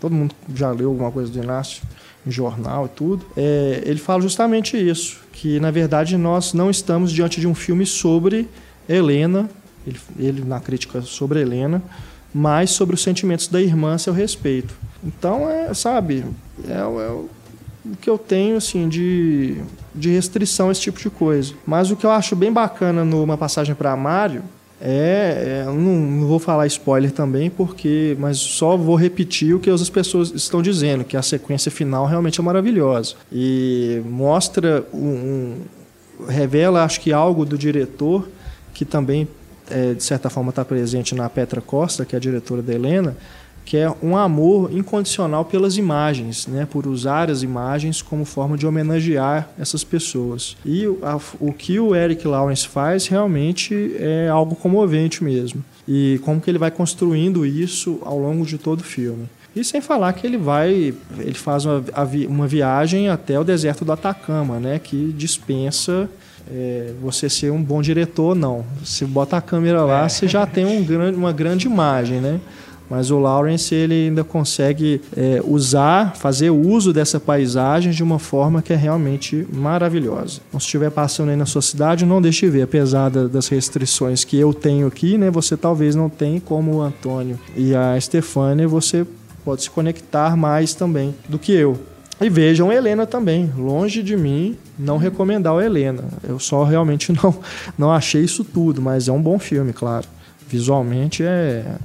todo mundo já leu alguma coisa do Inácio em jornal e tudo, é, ele fala justamente isso, que na verdade nós não estamos diante de um filme sobre Helena, ele, ele na crítica sobre Helena, mas sobre os sentimentos da irmã a seu respeito. Então, é, sabe, é, o- é o que eu tenho assim de, de restrição a esse tipo de coisa. Mas o que eu acho bem bacana numa passagem para Mário é, é, não, não vou falar spoiler também porque, mas só vou repetir o que as pessoas estão dizendo, que a sequência final realmente é maravilhosa e mostra um, um- revela, acho que algo do diretor que também é, de certa forma está presente na Petra Costa, que é a diretora da Helena, que é um amor incondicional pelas imagens, né? por usar as imagens como forma de homenagear essas pessoas. E o, a- o que o Eric Lawrence faz realmente é algo comovente mesmo. E como que ele vai construindo isso ao longo de todo o filme. E sem falar que ele vai, ele faz uma, uma viagem até o deserto do Atacama, né? que dispensa é, você ser um bom diretor, não. Se bota a câmera lá, você já tem um grande, uma grande imagem, né? Mas o Lawrence ele ainda consegue é, usar, fazer uso dessa paisagem de uma forma que é realmente maravilhosa. Então, se estiver passando aí na sua cidade, não deixe de ver, apesar da- das restrições que eu tenho aqui, né? Você talvez não tenha, como o Antônio e a Stefania, você pode se conectar mais também do que eu. E vejam Helena também. Longe de mim não recomendar o Helena. Eu só realmente não, não achei isso tudo, mas é um bom filme, claro. Visualmente é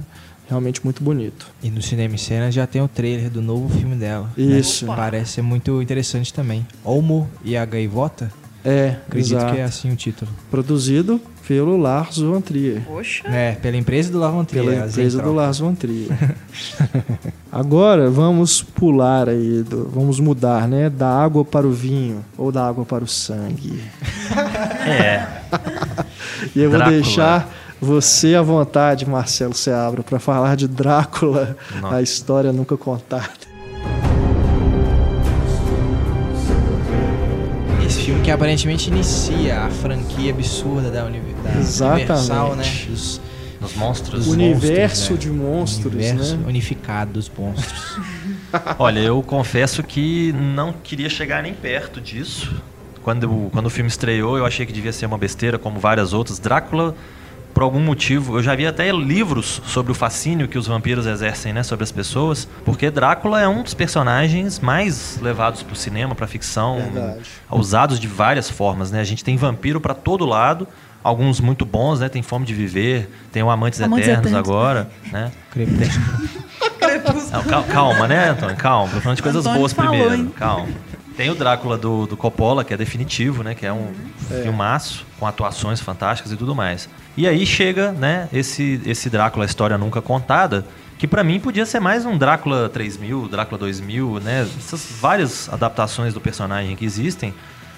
realmente muito bonito. E no Cinema em Cena já tem o trailer do novo filme dela. né? Isso. Parece ser muito interessante também. Olmo e a Gaivota? É, Acredito exato. que é assim o título. Produzido pelo Lars von Trier. Poxa. É, pela empresa do Lavon Trier. Pela empresa do. Lars von Trier. Agora vamos pular aí, do- vamos mudar, né? Da água para o vinho ou da água para o sangue. É. E eu vou Drácula. deixar você à vontade, Marcelo Seabra, para falar de Drácula, Nossa. a história nunca contada. Que aparentemente inicia a franquia absurda da, uni da Exatamente. Universal, né? Dos Nos monstros. O universo né? de monstros, universo né? unificado dos monstros. Olha, eu confesso que não queria chegar nem perto disso. Quando, o- quando o filme estreou, eu achei que devia ser uma besteira, como várias outras. Drácula, por algum motivo, eu já vi até livros sobre o fascínio que os vampiros exercem né, sobre as pessoas, porque Drácula é um dos personagens mais levados para o cinema, para ficção, Verdade. usados de várias formas. Né? A gente tem vampiro para todo lado. Alguns muito bons, né? Tem Fome de Viver, tem o Amantes, Amantes Eternos, Eternos. agora, né? Crepúsculo. Não, cal- calma, né, Antônio? Calma. Tô falando de coisas Antônio boas falou, primeiro. hein? Calma. Tem o Drácula do, do Coppola, que é definitivo, né? Que é um filmaço, com atuações fantásticas e tudo mais. E aí chega, né, esse, esse Drácula, a história nunca contada, que pra mim podia ser mais um Drácula 3000, Drácula 2000, né? Essas várias adaptações do personagem que existem.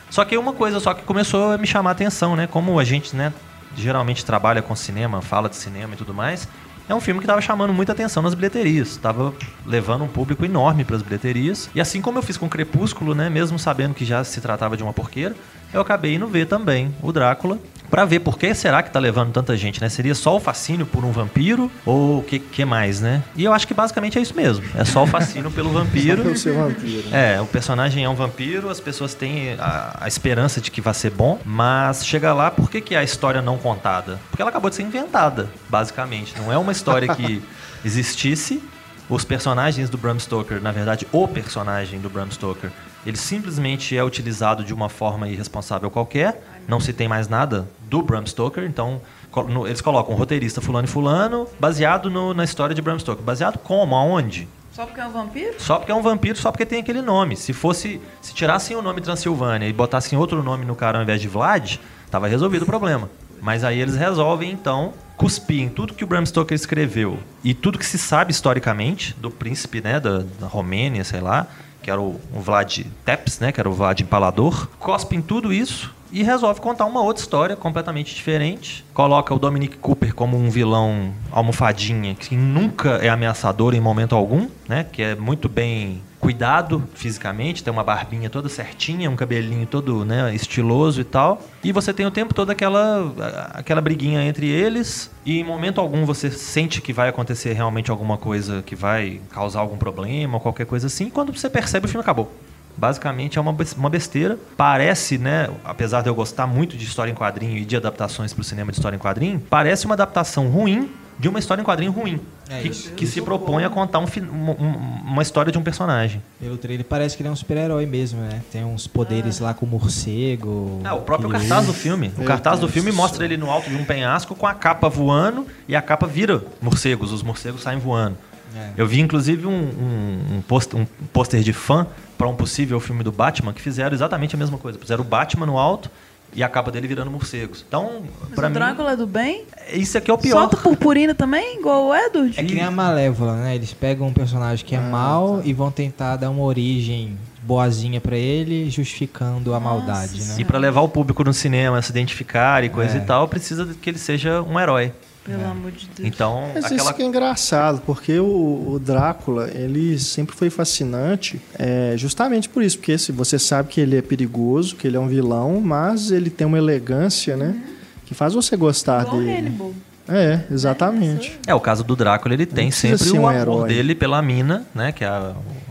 Só que uma coisa só que começou a me chamar a atenção, né? Como a gente, né, geralmente trabalha com cinema, fala de cinema e tudo mais, é um filme que estava chamando muita atenção nas bilheterias, estava levando um público enorme para as bilheterias. E assim como eu fiz com Crepúsculo, né, mesmo sabendo que já se tratava de uma porqueira, eu acabei indo ver também o Drácula para ver por que será que tá levando tanta gente, né? Seria só o fascínio por um vampiro ou o que, que mais, né? E eu acho que basicamente é isso mesmo. É só o fascínio pelo vampiro. Pelo seu vampiro. É, o personagem é um vampiro, as pessoas têm a, a esperança de que vai ser bom, mas chega lá, por que, que é a história não contada? Porque ela acabou de ser inventada, basicamente. Não é uma história que existisse. Os personagens do Bram Stoker, na verdade, o personagem do Bram Stoker, ele simplesmente é utilizado de uma forma irresponsável qualquer. Não se tem mais nada do Bram Stoker, então no- eles colocam um roteirista fulano e fulano, baseado no- na história de Bram Stoker. Baseado como? Aonde? Só porque é um vampiro? Só porque é um vampiro, só porque tem aquele nome. Se fosse. Se tirassem o nome Transilvânia e botassem outro nome no cara ao invés de Vlad, tava resolvido o problema. Mas aí eles resolvem, então, cuspir em tudo que o Bram Stoker escreveu e tudo que se sabe historicamente do príncipe, né, da, da Romênia, sei lá, que era o, o Vlad Tepes, né, que era o Vlad Empalador, cospe em tudo isso e resolve contar uma outra história completamente diferente. Coloca o Dominic Cooper como um vilão almofadinha que nunca é ameaçador em momento algum, né? Que é muito bem cuidado fisicamente, tem uma barbinha toda certinha, um cabelinho todo né, estiloso e tal. E você tem o tempo todo aquela, aquela briguinha entre eles e em momento algum você sente que vai acontecer realmente alguma coisa que vai causar algum problema ou qualquer coisa assim. Quando você percebe, o filme acabou. Basicamente é uma uma besteira. Parece, né? Apesar de eu gostar muito de história em quadrinho e de adaptações para o cinema de história em quadrinho, parece uma adaptação ruim de uma história em quadrinho ruim. É que isso. que se propõe a contar um um- um- uma história de um personagem. Pelo trailer parece que ele é um super-herói mesmo, né? Tem uns poderes lá com morcego. Ah, o próprio cartaz do usa. filme. O Meu cartaz do filme do mostra ele no alto de um penhasco com a capa voando e a capa vira morcegos. Os morcegos saem voando. É. Eu vi inclusive um, um, um pôster um pôster de fã para um possível filme do Batman que fizeram exatamente a mesma coisa. Fizeram o Batman no alto e a capa dele virando morcegos. Então, o mim, Drácula é do bem? isso aqui é o pior. Solta purpurina também, igual o Edward? É que nem a Malévola, né? Eles pegam um personagem que é mau e vão tentar dar uma origem boazinha pra ele, justificando a maldade, né? E para levar o público no cinema a se identificar e coisa É. e tal, precisa que ele seja um herói. Pelo amor de Deus. Então, Mas aquela isso que é engraçado, porque o, o Drácula, ele sempre foi fascinante, é, justamente por isso, porque se você sabe que ele é perigoso, que ele é um vilão, mas ele tem uma elegância, né? Que faz você gostar Igual dele. Hannibal. É, exatamente. É, o caso do Drácula, ele tem sempre ser o um amor herói. dele pela mina, né? Que é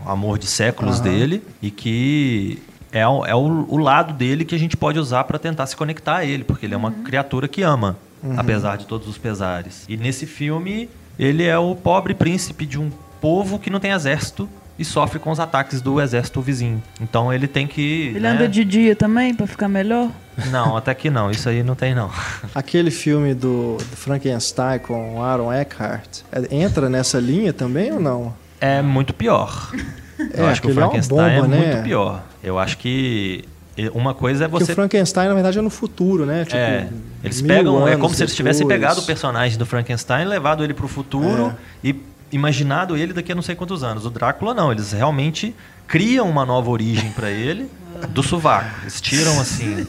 o amor de séculos Aham. dele. E que é, o, é o, o lado dele que a gente pode usar para tentar se conectar a ele. Porque ele é uma criatura que ama, apesar de todos os pesares. E nesse filme, ele é o pobre príncipe de um povo que não tem exército. e sofre com os ataques do exército vizinho. Então ele tem que. Ele né? anda de dia também pra ficar melhor? Não, até que não. Isso aí não tem, não. Aquele filme do, do Frankenstein com Aaron Eckhart, é- entra nessa linha também ou não? É muito pior. Eu É, acho que o é uma Frankenstein bomba, é né? muito pior. Eu acho que uma coisa é Porque você o Frankenstein, na verdade, é no futuro, né? Tipo, É, eles pegam, é como se eles tivessem pegado o personagem do Frankenstein, levado ele pro futuro É. e imaginado ele daqui a não sei quantos anos. O Drácula não, eles realmente criam uma nova origem pra ele do sovaco. Eles tiram assim,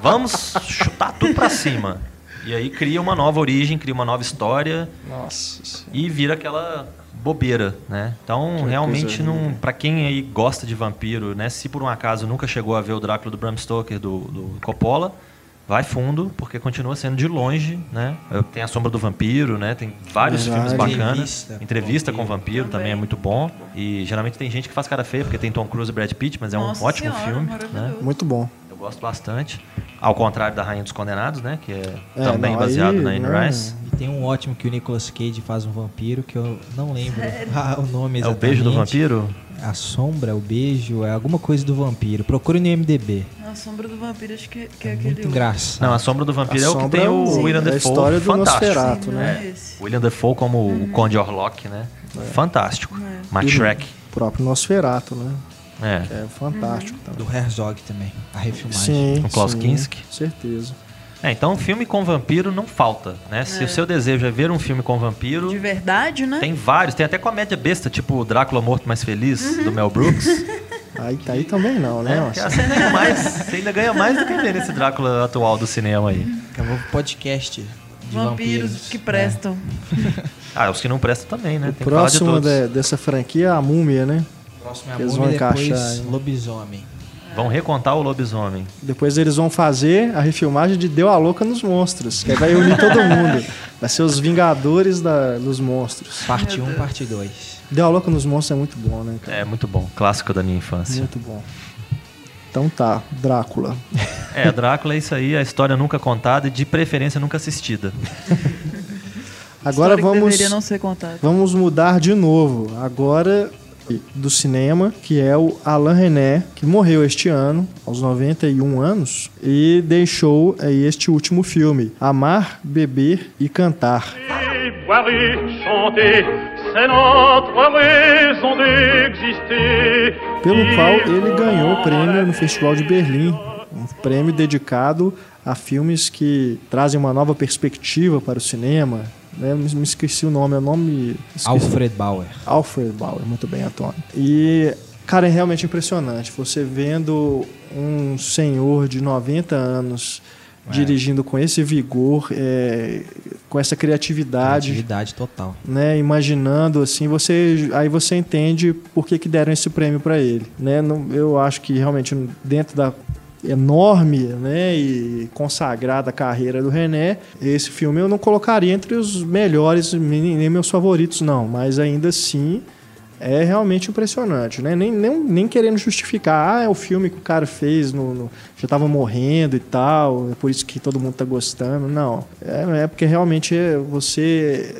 vamos chutar tudo pra cima. E aí cria uma nova origem, cria uma nova história Nossa e vira aquela bobeira, né? Então, Que realmente não, para quem aí gosta de vampiro, né, se por um acaso nunca chegou a ver o Drácula do Bram Stoker do, do Coppola, vai fundo, porque continua sendo de longe, né? Tem a Sombra do Vampiro, né? Tem vários Verdade. filmes bacanas. Entrevista com Entrevista com o Vampiro. Vampiro também é muito bom. E geralmente tem gente que faz cara feia, porque tem Tom Cruise e Brad Pitt, mas é um Nossa ótimo Senhora, filme, né? Muito bom. Eu gosto bastante. Ao contrário da Rainha dos Condenados, né? Que é, É, também não, baseado aí, na Anne né, Rice. E tem um ótimo que o Nicolas Cage faz um vampiro, que eu não lembro ah, o nome É o exatamente. Beijo do Vampiro? A sombra, o beijo, é alguma coisa do vampiro. Procure no IMDB. A sombra do vampiro, acho que, que é, É aquele. muito engraçado. Não, a Sombra do Vampiro A é o que tem é o o- William é a Dafoe. história do fantástico. Nosferatu, Sim, né? é. William Dafoe como o Conde Orlok, né? Fantástico. E Shrek. O próprio Nosferato, né? É. Que é fantástico também. Do Herzog também, a refilmagem. Sim, Com Klaus sim, Kinski. Certeza. É, então filme com vampiro não falta, né? Se o seu desejo é ver um filme com vampiro, De verdade, né? tem vários. Tem até comédia besta, tipo o Drácula Morto Mais Feliz, do Mel Brooks. Aí, aí também não, né? né? Porque Você ainda, ganha mais, você ainda ganha mais do que ver esse Drácula atual do cinema aí. É um podcast de Vampiros, vampiros. que prestam. Ah, os que não prestam também, né? O Tem que falar de próximo todos. de- dessa franquia é a Múmia, né? Próximo é a Eles múmia, vão depois encaixar aí. lobisomem. Vão recontar o lobisomem. Depois eles vão fazer a refilmagem de Deu a Louca nos Monstros, que aí vai unir todo mundo. Vai ser os Vingadores da- dos Monstros. Parte 1, parte 2. Deu a Louca nos Monstros é muito bom, né, cara? É muito bom. Clássico da minha infância. Muito bom. Então tá, Drácula. É, Drácula é isso aí, a história nunca contada e de preferência nunca assistida. Agora História que vamos, deveria não ser contada. vamos mudar de novo. Agora do cinema, que é o Alain René, que morreu este ano, aos 91 anos, e deixou aí este último filme, Amar, Beber e Cantar. pelo qual ele ganhou o prêmio no Festival de Berlim, um prêmio dedicado a filmes que trazem uma nova perspectiva para o cinema. Né? Me esqueci o nome, é o nome esqueci. Alfred Bauer. Alfred Bauer, muito bem, Antônio. E, cara, é realmente impressionante. Você vendo um senhor de 90 anos dirigindo com esse vigor, é, com essa criatividade, Atividade total. né, imaginando assim, você aí você entende por que, que deram esse prêmio para ele, né? Não- Eu acho que realmente dentro da enorme, né, e consagrada carreira do René, esse filme eu não colocaria entre os melhores, nem meus favoritos não, mas ainda assim é realmente impressionante, né? Nem, nem, nem querendo justificar, ah, é o filme que o cara fez, no, no- já tava morrendo e tal, é por isso que todo mundo tá gostando. Não, é, é porque realmente você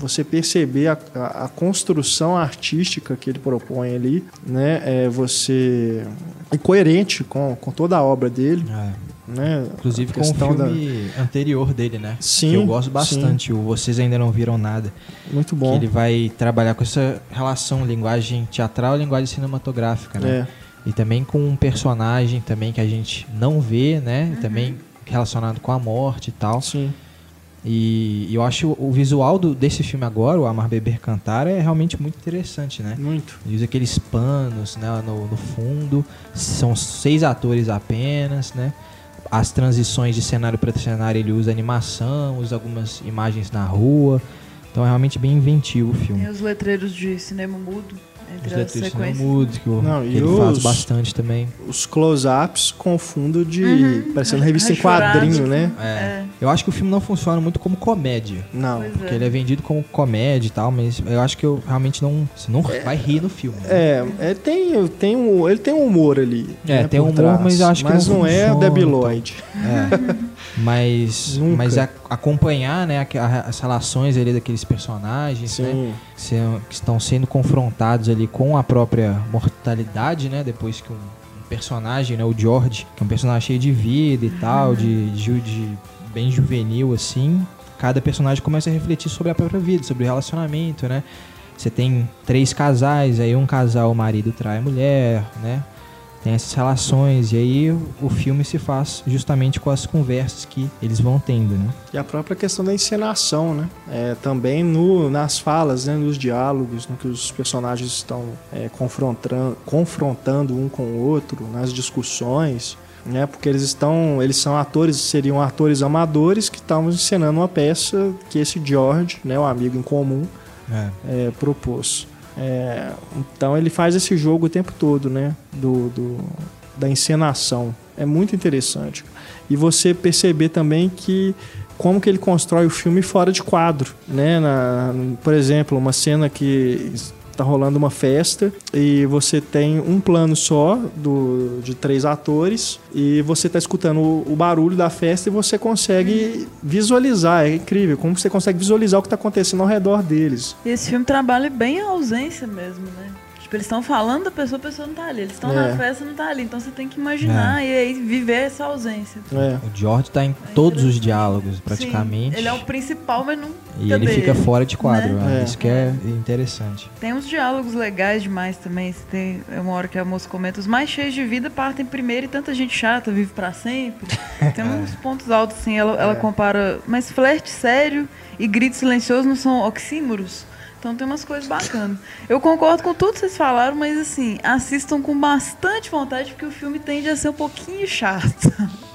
você perceber a, a, a construção artística que ele propõe ali, né? É você é coerente com, com toda a obra dele, É. né? Inclusive com o questão da- filme anterior dele, né? Sim, Que eu gosto bastante. O Vocês ainda não viram nada. muito Que bom. ele vai trabalhar com essa relação linguagem teatral e linguagem cinematográfica, né? É. E também com um personagem também que a gente não vê, né? E também relacionado com a morte e tal. Sim. E, e eu acho o visual do- desse filme agora, o Amar Beber Cantar, é realmente muito interessante, né? Muito. Ele usa aqueles panos né, no, no fundo, são seis atores apenas, né? As transições de cenário para cenário ele usa animação, usa algumas imagens na rua. Então é realmente bem inventivo o Tem filme. os letreiros de cinema mudo entre as letreiros de sequências. mudo, que, o- Não, que e ele faz os- bastante também. Os close-ups com fundo de. parecendo revista em quadrinho, né? É. Eu acho que o filme não funciona muito como comédia. Não. Pois Porque é. ele é vendido como comédia e tal, mas eu acho que eu realmente não. Você não vai rir no filme. né? É, é, tem, tem um, ele tem um humor ali. É, né, tem por humor, trás. mas eu acho que Mas não não, é Debiloid. É. Mas, Nunca. mas a- acompanhar né, a- a- as relações ali daqueles personagens, né, que, se- que estão sendo confrontados ali com a própria mortalidade, né? Depois que um, um personagem, né, o George, que é um personagem cheio de vida e tal, de, de, ju- de bem juvenil assim, cada personagem começa a refletir sobre a própria vida, sobre o relacionamento, né? Você tem três casais, aí um casal, o marido trai a mulher, né? Tem essas relações, e aí o, filme se faz justamente com as conversas que eles vão tendo, né? E a própria questão da encenação, né? É, também no, nas falas, né? nos diálogos, no que os personagens estão é, confrontando, confrontando um com o outro, nas discussões, né? Porque eles estão, eles são atores, seriam atores amadores que estavam encenando uma peça que esse George, né? O amigo em comum, é, propôs. É, então ele faz esse jogo o tempo todo, né? Do, do- da encenação. É muito interessante. E você perceber também que como que ele constrói o filme fora de quadro, né? Na- por exemplo, uma cena que tá rolando uma festa e você tem um plano só do, de três atores e você tá escutando o, o barulho da festa e você consegue visualizar, é incrível, como você consegue visualizar o que tá acontecendo ao redor deles. E esse filme trabalha bem a ausência mesmo, né? Tipo, eles estão falando da pessoa, a pessoa não tá ali. Eles estão É. na festa, não tá ali. Então você tem que imaginar e aí viver essa ausência. É. O George tá em todos os diálogos, praticamente. Sim, ele é o principal, mas não. E ele fica fora de quadro, né? né? É. isso que é interessante. Tem uns diálogos legais demais também. Tem é uma hora que a moça comenta: os mais cheios de vida partem primeiro e tanta gente chata vive pra sempre. Tem uns pontos altos assim. Ela, ela compara. Mas flerte sério e grito silencioso não são oxímoros? Então tem umas coisas bacanas. Eu concordo com tudo que vocês falaram, mas assim, assistam com bastante vontade, porque o filme tende a ser um pouquinho chato.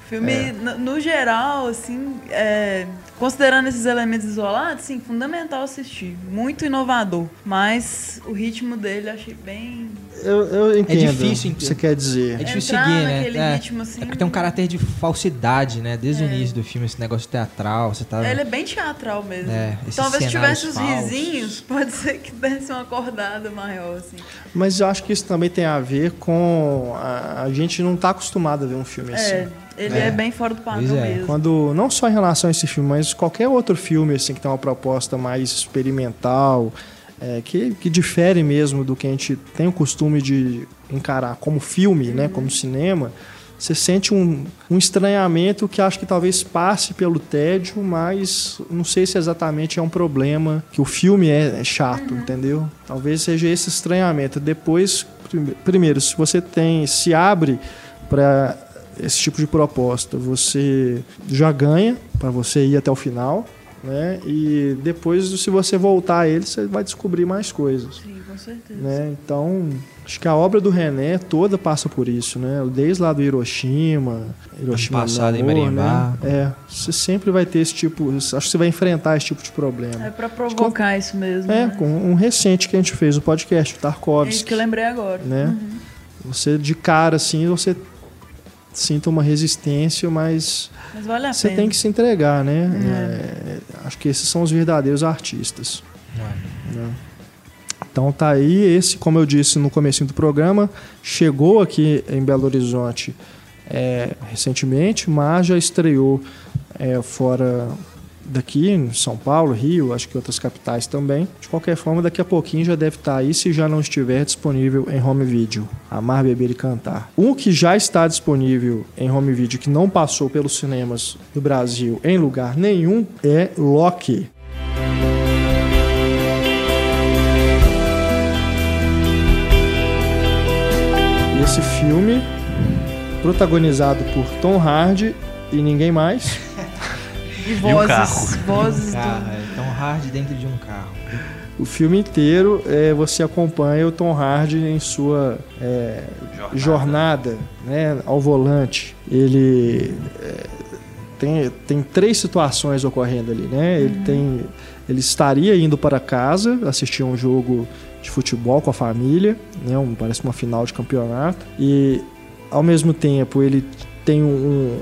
O filme, no, no geral, assim, é, considerando esses elementos isolados, sim, fundamental assistir. Muito inovador. Mas o ritmo dele eu achei bem. Eu, eu entendo difícil o que você quer dizer. É difícil Entrar seguir, né? naquele É, ritmo, assim, é porque tem um caráter de falsidade, né? Desde o É. início do filme, esse negócio teatral, você tá... Ele é bem teatral mesmo. É, Talvez se tivesse os falsos. risinhos, pode ser que desse uma acordada maior, assim. Mas eu acho que isso também tem a ver com. A, a gente não tá acostumado a ver um filme assim. É, ele é. bem fora do padrão é. mesmo. Quando, não só em relação a esse filme, mas qualquer outro filme assim que tem uma proposta mais experimental, é, que, que difere mesmo do que a gente tem o costume de encarar como filme, né, como cinema, você sente um, um estranhamento que acho que talvez passe pelo tédio, mas não sei se exatamente é um problema, que o filme é, é chato, entendeu? Talvez seja esse estranhamento. Depois, prime- primeiro, se você tem, se abre para esse tipo de proposta, você já ganha para você ir até o final, né? E depois, se você voltar a ele, você vai descobrir mais coisas, Sim, com certeza. né? Então, acho que a obra do René toda passa por isso, né? Desde lá do Hiroshima, Hiroshima Passado em Marimbá. né? É, você sempre vai ter esse tipo, acho que você vai enfrentar esse tipo de problema. É pra provocar isso mesmo. É, né? com um recente que a gente fez o podcast, o É isso Tarkovsky que eu lembrei agora. né? Você de cara assim, você sinta uma resistência, mas Mas vale você pena. tem que se entregar, né? É, acho que esses são os verdadeiros artistas. né? Então tá aí, esse, como eu disse no começo do programa, chegou aqui em Belo Horizonte é, recentemente, mas já estreou é, fora daqui, em São Paulo, Rio, acho que outras capitais também. De qualquer forma, daqui a pouquinho já deve estar aí, se já não estiver disponível em home video. Amar, Beber e Cantar. Um que já está disponível em home video, que não passou pelos cinemas do Brasil em lugar nenhum, é Loki. Esse filme, protagonizado por Tom Hardy e ninguém mais, E um vozes, carro. vozes Carro, do... é tão hard dentro de um carro. o filme inteiro é, você acompanha o Tom Hardy em sua é, jornada, né, ao volante. Ele é, tem, tem três situações ocorrendo ali, né? Ele tem ele estaria indo para casa assistir um jogo de futebol com a família, né? Um, parece uma final de campeonato e ao mesmo tempo ele tem um,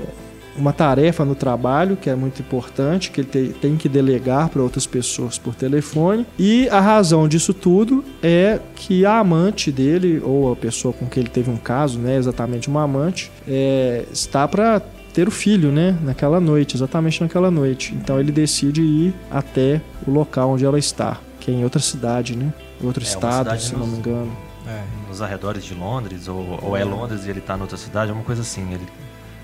uma tarefa no trabalho que é muito importante, que ele te- tem que delegar para outras pessoas por telefone. E a razão disso tudo é que a amante dele, ou a pessoa com quem ele teve um caso, né, exatamente uma amante, é, está para ter o filho, né? Naquela noite, exatamente naquela noite. Então ele decide ir até o local onde ela está, que é em outra cidade, né? Em outro É, estado, se nos- não me engano. É. Nos arredores de Londres, ou, ou é Londres e ele tá noutra cidade, é uma coisa assim. Ele,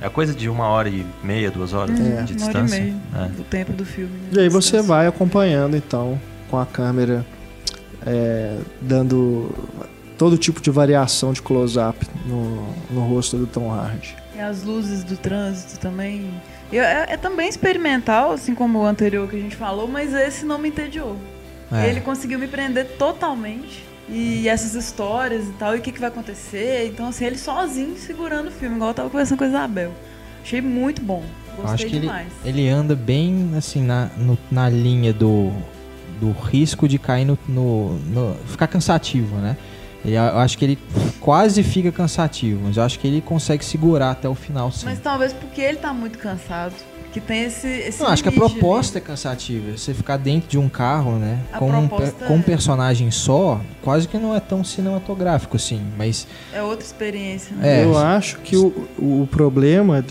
é coisa de uma hora e meia, duas horas É. de Uma hora e distância. meia É. do tempo do filme. né? E aí você Distância. vai acompanhando, então, com a câmera, é, dando todo tipo de variação de close-up no, no rosto do Tom Hardy. E as luzes do trânsito também. E é, é também experimental, assim como o anterior que a gente falou, mas esse não me entediou. É. Ele conseguiu me prender totalmente. E essas histórias e tal, e o que, que vai acontecer. Então, assim, ele sozinho segurando o filme, igual eu tava conversando com a Isabel. Achei muito bom. Gostei acho que ele, demais. ele anda bem assim na, no- na linha do, do risco de cair no, no- no- ficar cansativo, né? Ele- eu acho que ele quase fica cansativo, mas eu acho que ele consegue segurar até o final, sim. Mas talvez porque ele tá muito cansado. Que tem esse. esse Não, acho que a ali. proposta é cansativa. Você ficar dentro de um carro, né? A Com um, com um personagem só, quase que não é tão cinematográfico, assim. Mas É outra experiência, né? É. Eu acho que o, o problema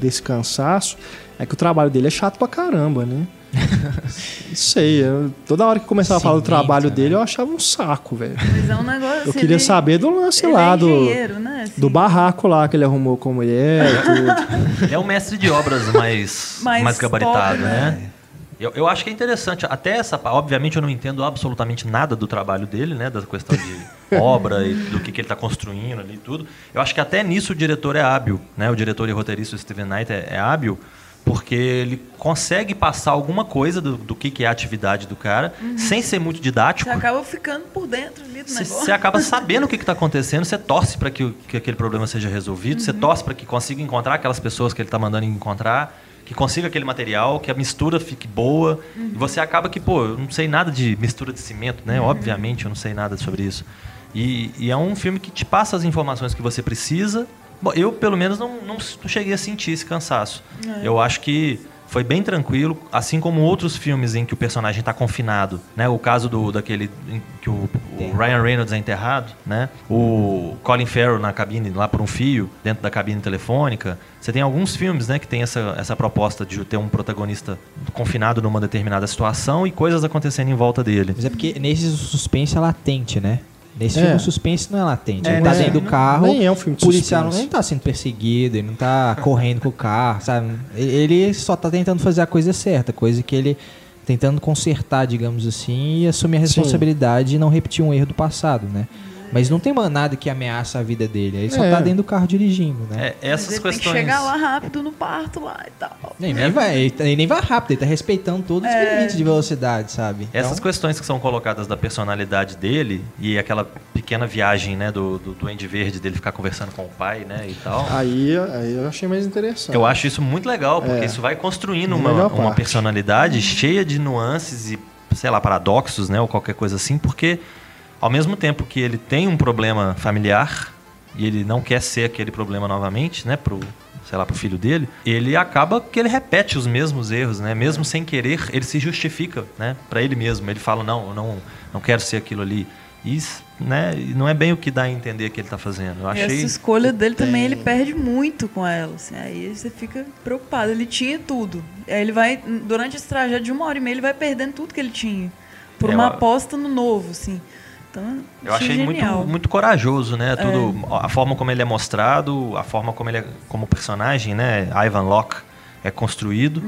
desse cansaço é que o trabalho dele é chato pra caramba, né? Não sei, eu- toda hora que começava a falar do trabalho né? dele, eu achava um saco, velho. Mas é um negócio. Eu queria ele- saber do lance ele lá, é do, né? assim. do barraco lá que ele arrumou com a mulher e tudo. Ele é um mestre de obras mais, Mais mais, gabaritado, top, né? né? Eu, eu acho que é interessante, até essa. Obviamente eu não entendo absolutamente nada do trabalho dele, né? Da questão de obra e do que, que ele está construindo ali e tudo. Eu acho que até nisso o diretor é hábil, né? O diretor e roteirista Steven Knight é, é hábil, porque ele consegue passar alguma coisa do, do que, que é a atividade do cara, sem ser muito didático. Você acaba ficando por dentro ali do Você, negócio. você acaba sabendo o que está acontecendo, você torce para que, que aquele problema seja resolvido, você torce para que consiga encontrar aquelas pessoas que ele está mandando encontrar, que consiga aquele material, que a mistura fique boa. E você acaba que, pô, eu não sei nada de mistura de cimento, né? Obviamente eu não sei nada sobre isso. E, e é um filme que te passa as informações que você precisa. Bom, eu, pelo menos, não, não, cheguei a sentir esse cansaço. Eu acho que foi bem tranquilo, assim como outros filmes em que o personagem está confinado, né? O caso do daquele em que o, o Ryan Reynolds é enterrado, né? O Colin Farrell na cabine lá por um fio dentro da cabine telefônica. Você tem alguns filmes, né, que tem essa, essa proposta de ter um protagonista confinado numa determinada situação e coisas acontecendo em volta dele. Mas é porque nesse suspense é latente, né? Nesse É. filme o suspense não é latente. É, ele tá né? dentro do carro, Nem é um filme de o policial não, suspense. não tá sendo perseguido, ele não tá correndo com o carro, sabe? Ele só tá tentando fazer a coisa certa, coisa que ele tentando consertar, digamos assim, e assumir a responsabilidade e não repetir um erro do passado, né? Mas não tem nada que ameaça a vida dele. Ele só É. tá dentro do carro dirigindo, né? É, essas ele questões. tem que chegar lá rápido no parto lá e tal. Nem, nem vai, ele, tá- ele nem vai rápido, ele tá respeitando todos os É. limites de velocidade, sabe? Essas Então, questões que são colocadas da personalidade dele e aquela pequena viagem, né, do, do Duende Verde dele ficar conversando com o pai, né, e tal. Aí, aí eu achei mais interessante. Eu acho isso muito legal, porque É. isso vai construindo uma, uma personalidade cheia de nuances e, sei lá, paradoxos, né, ou qualquer coisa assim, porque ao mesmo tempo que ele tem um problema familiar e ele não quer ser aquele problema novamente, né, pro, sei lá, pro filho dele, ele acaba que ele repete os mesmos erros, né, mesmo sem querer, ele se justifica, né, para ele mesmo. Ele fala, não, eu não, não quero ser aquilo ali. Isso, né, e não é bem o que dá a entender que ele tá fazendo. Eu E achei... essa escolha dele também, tem- ele perde muito com ela. assim, aí você fica preocupado. Ele tinha tudo. Aí ele vai, durante esse trajeto de uma hora e meia, ele vai perdendo tudo que ele tinha. Por É, uma eu- aposta no novo, assim. Então, Eu achei muito, genial. muito corajoso, né? Tudo, a forma como ele é mostrado, a forma como ele é, como personagem, né? Ivan Locke é construído.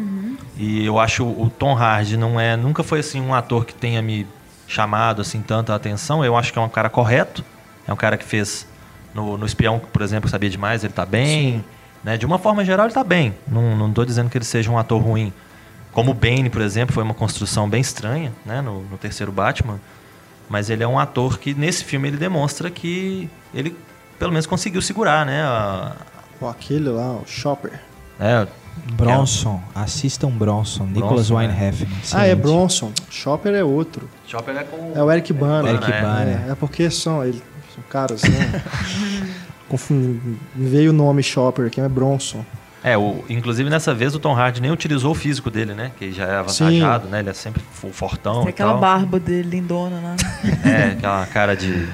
E eu acho o Tom Hardy não é, nunca foi assim um ator que tenha me chamado assim tanta atenção. Eu acho que é um cara correto. É um cara que fez no, no Espião, por exemplo, Sabia Demais, ele tá bem. Né? De uma forma geral, ele tá bem. Não, não tô dizendo que ele seja um ator ruim. Como o Bane, por exemplo, foi uma construção bem estranha, né? No, no terceiro Batman. Mas ele é um ator que, nesse filme, ele demonstra que ele, pelo menos, conseguiu segurar, né? A, Pô, aquele lá, o Chopper. é, Bronson, assistam Bronson, Nicholas Bronson, é. Hefner. Ah, é. Bronson. Chopper é outro. Chopper é com É o Eric Bana. Eric é. Bana. É, é porque são, ele, são caras, né? Confundi, veio o nome Chopper aqui, é Bronson. É, o, inclusive nessa vez o Tom Hardy nem utilizou o físico dele, né? Que já é avantajado, né? Ele é sempre fo- fortão Tem e aquela tal. barba dele, lindona lá. É, aquela cara de...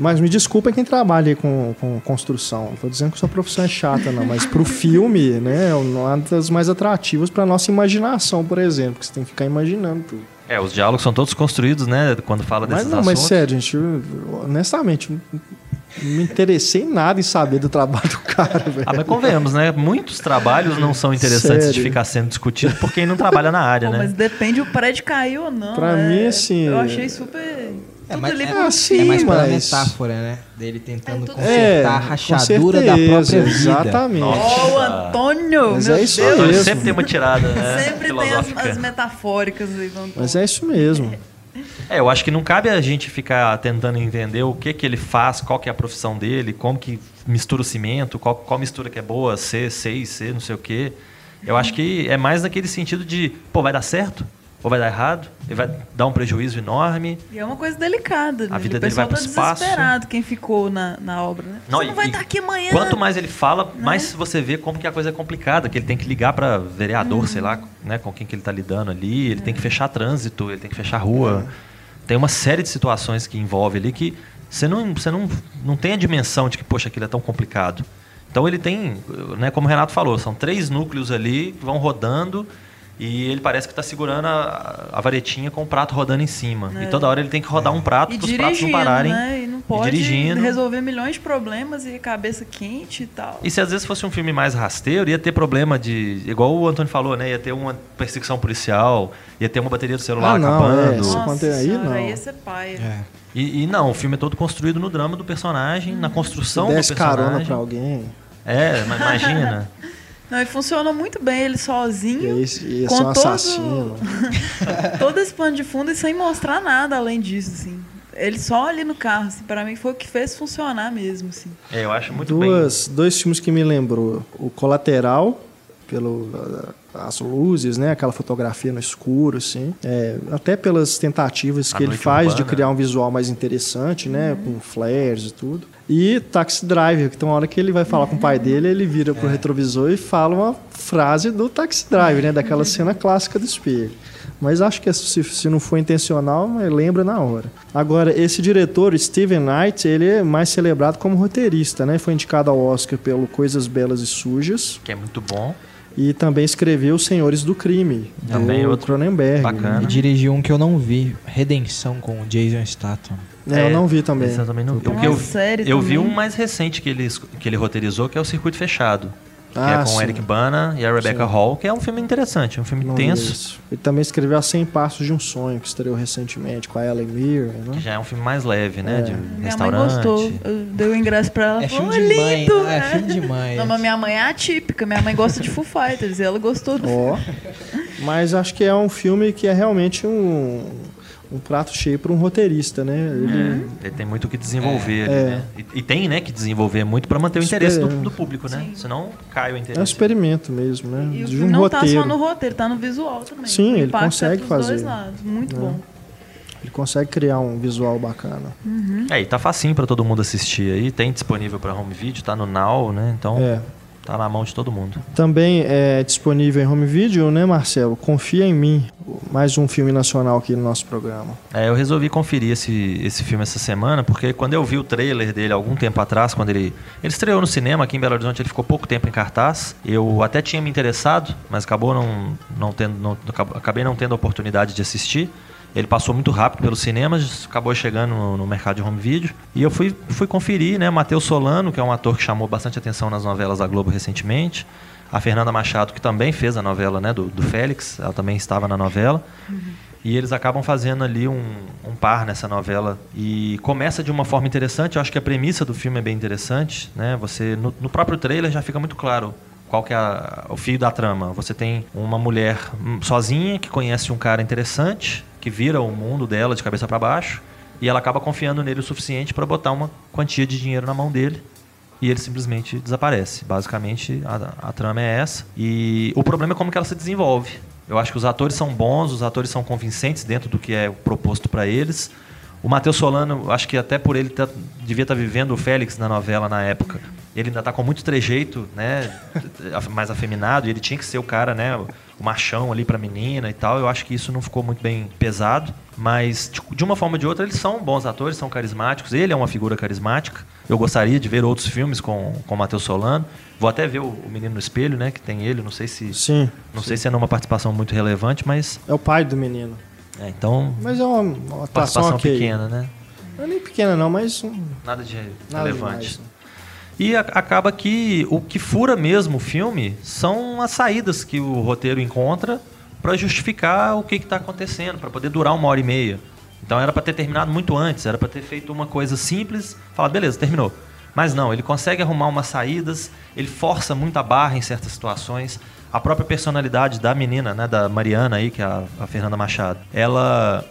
Mas me desculpem quem trabalha aí com, com construção. Não tô dizendo que sua profissão é chata, não. Mas pro filme, né, é uma das mais atrativas pra nossa imaginação, por exemplo. Que você tem que ficar imaginando tudo. É, os diálogos são todos construídos, né? Quando fala Mas desses não, mas assuntos. sério, gente, honestamente, não me interessei em nada em saber do trabalho do cara, velho. Ah, mas convenhamos, né? Muitos trabalhos não são interessantes de Sério? ficar sendo discutidos por quem não trabalha na área, Pô, né? mas depende o prédio cair ou não. Pra né? mim, assim, Eu achei super. É, tudo mas é- Ah, cima. É mais pela mas- metáfora, né? Dele tentando É, consertar É, a com rachadura da certeza, própria vida. Exatamente. Ó, o Antônio! Mas meu é isso Deus. mesmo. sempre tem uma tirada, né? Sempre tem as, as metafóricas aí. vamos- Mas é isso mesmo. É, eu acho que não cabe a gente ficar tentando entender o que que ele faz, qual que é a profissão dele, como que mistura o cimento, qual, qual mistura que é boa, C, C, C, não sei o quê. Eu acho que é mais naquele sentido de, pô, vai dar certo? Ou vai dar errado? Ele vai dar um prejuízo enorme? E é uma coisa delicada. A né? vida o dele vai tá pro espaço. desesperado quem ficou na, na obra, né? Você e- não vai e estar aqui amanhã. Quanto mais ele fala, mais você vê como que a coisa é complicada, que ele tem que ligar para vereador, sei lá, né, com quem que ele tá lidando ali, ele tem que fechar trânsito, ele tem que fechar rua. Tem uma série de situações que envolve ali que você não, você não, não tem a dimensão de que, poxa, aquilo é tão complicado. Então ele tem, né, como o Renato falou, são três núcleos ali que vão rodando e ele parece que está segurando a, a varetinha com o prato rodando em cima. E toda hora ele tem que rodar um prato E para os pratos não dirigindo, pararem. né? E não pode dirigindo. resolver milhões de problemas e cabeça quente e tal. E se às vezes fosse um filme mais rasteiro, ia ter problema de. Igual o Antônio falou, né? Ia ter uma perseguição policial, ia ter uma bateria do celular Ah, não, acabando. é, é aí, senhora, não. Aí ia ser paia. É. E, e não, o filme é todo construído no drama do personagem, na construção do Desce carona personagem. pra alguém. É, mas imagina. Não, e funcionou muito bem ele E sozinho. aí, e com esse é um todo- assassino. todo esse plano de fundo e sem mostrar nada além disso, assim. Ele só ali no carro, assim, pra mim foi o que fez funcionar mesmo, assim. É, eu acho muito bem. Duas, dois filmes que me lembrou. O Colateral, pelo as luzes, né? Aquela fotografia no escuro, assim. É, até pelas tentativas A que ele faz de urbana. criar um visual mais interessante, né? Com flares e tudo. E Taxi Driver, que tem uma hora que ele vai falar com o pai dele, ele vira pro retrovisor e fala uma frase do Taxi Driver, né? Daquela cena clássica do espelho. Mas acho que se, se não for intencional, eh, lembra na hora. Agora, esse diretor, Steven Knight, ele é mais celebrado como roteirista, né? Foi indicado ao Oscar pelo Coisas Belas e Sujas Que é muito bom. e também escreveu Os Senhores do Crime, Também do outro Cronenberg. bacana. E dirigiu um que eu não vi, Redenção com o Jason Statham. É, eu não vi também. Esse eu também não vi. Que eu, série eu vi um mais recente que ele, que ele roteirizou, que é o Circuito Fechado. Que Ah, é com sim. o Eric Bana e a Rebecca Sim. Hall, que é um filme interessante, um filme Não tenso. Ele também escreveu A 100 Passos de um Sonho, que estreou recentemente com a Ellen Que né? já é um filme mais leve, né? É. De Minha mãe restaurante. gostou. Eu dei o ingresso pra ela. É falou, filme de "Oh, mãe, lindo, né? É né?" filme de mãe. Não, mas minha mãe é atípica. Minha mãe gosta de Foo Fighters e ela gostou do Ó. Mas acho que é um filme que é realmente um, um prato cheio para um roteirista, né? Ele, Ele tem muito o que desenvolver ali, É. né? E, e tem, né, que desenvolver muito para manter o interesse do, do público, né? Sim. Senão cai o é um interesse. experimento mesmo, né? E De um não roteiro. tá só no roteiro, tá no visual também. Sim, ele consegue é dois fazer. lados. Muito É. bom. Ele consegue criar um visual bacana. É, e tá facinho para todo mundo assistir aí. Tem disponível para home video, tá no Now, né? Então É. tá na mão de todo mundo. Também é disponível em home video, né, Marcelo? Confia em mim. Mais um filme nacional aqui no nosso programa. É, eu resolvi conferir esse, esse filme essa semana, porque quando eu vi o trailer dele algum tempo atrás, quando ele. Ele estreou no cinema aqui em Belo Horizonte, ele ficou pouco tempo em cartaz. Eu até tinha me interessado, mas acabou não, não tendo. Não, acabei não tendo a oportunidade de assistir. Ele passou muito rápido pelos cinemas, acabou chegando no, no mercado de home video. E eu fui, fui conferir, né? Matheus Solano, que é um ator que chamou bastante atenção nas novelas da Globo recentemente. A Fernanda Machado, que também fez a novela né, do, do Félix, ela também estava na novela. E eles acabam fazendo ali um, um par nessa novela. E começa de uma forma interessante. Eu acho que a premissa do filme é bem interessante. Né? Você, no, no próprio trailer já fica muito claro qual que é a- o fio da trama. Você tem uma mulher sozinha que conhece um cara interessante, que vira o mundo dela de cabeça para baixo. E ela acaba confiando nele o suficiente para botar uma quantia de dinheiro na mão dele e ele simplesmente desaparece. Basicamente, a, a trama é essa. E o problema é como que ela se desenvolve. Eu acho que os atores são bons, os atores são convincentes dentro do que é proposto para eles. O Matheus Solano, acho que até por ele tá- devia estar vivendo o Félix na novela na época. Ele ainda tá com muito trejeito, né? mais afeminado, e ele tinha que ser o cara, né? O machão ali pra menina e tal. Eu acho que isso não ficou muito bem pesado. Mas, de- uma forma ou de outra, eles são bons atores, são carismáticos. Ele é uma figura carismática. Eu gostaria de ver outros filmes com, o Matheus Solano. Vou até ver o, o Menino no Espelho, né? Que tem ele. Não sei se. Sim. Não sei se é numa participação muito relevante, mas. É o pai do menino. É, então. Mas é uma, uma Participação ok. pequena, né? Não é nem pequena não, mas um, Nada de nada relevante. demais. E a- acaba que o que fura mesmo o filme são as saídas que o roteiro encontra para justificar o que está acontecendo, para poder durar uma hora e meia. Então era para ter terminado muito antes, era para ter feito uma coisa simples, falar, beleza, terminou. Mas não, ele consegue arrumar umas saídas, ele força muito a barra em certas situações. A própria personalidade da menina, né, da Mariana aí, que é a, a Fernanda Machado, ela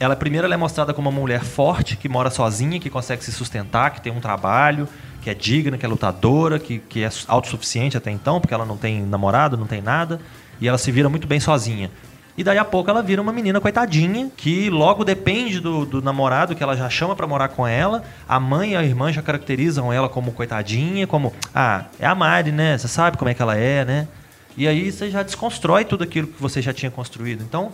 ela primeiro ela é mostrada como uma mulher forte, que mora sozinha, que consegue se sustentar, que tem um trabalho, que é digna, que é lutadora, que, que é autossuficiente até então, porque ela não tem namorado, não tem nada, e ela se vira muito bem sozinha. E daí a pouco ela vira uma menina coitadinha, que logo depende do, do namorado, que ela já chama pra morar com ela. A mãe e a irmã já caracterizam ela como coitadinha, como, ah, é a Mari, né? Você sabe como é que ela é, né? E aí você já desconstrói tudo aquilo que você já tinha construído. Então,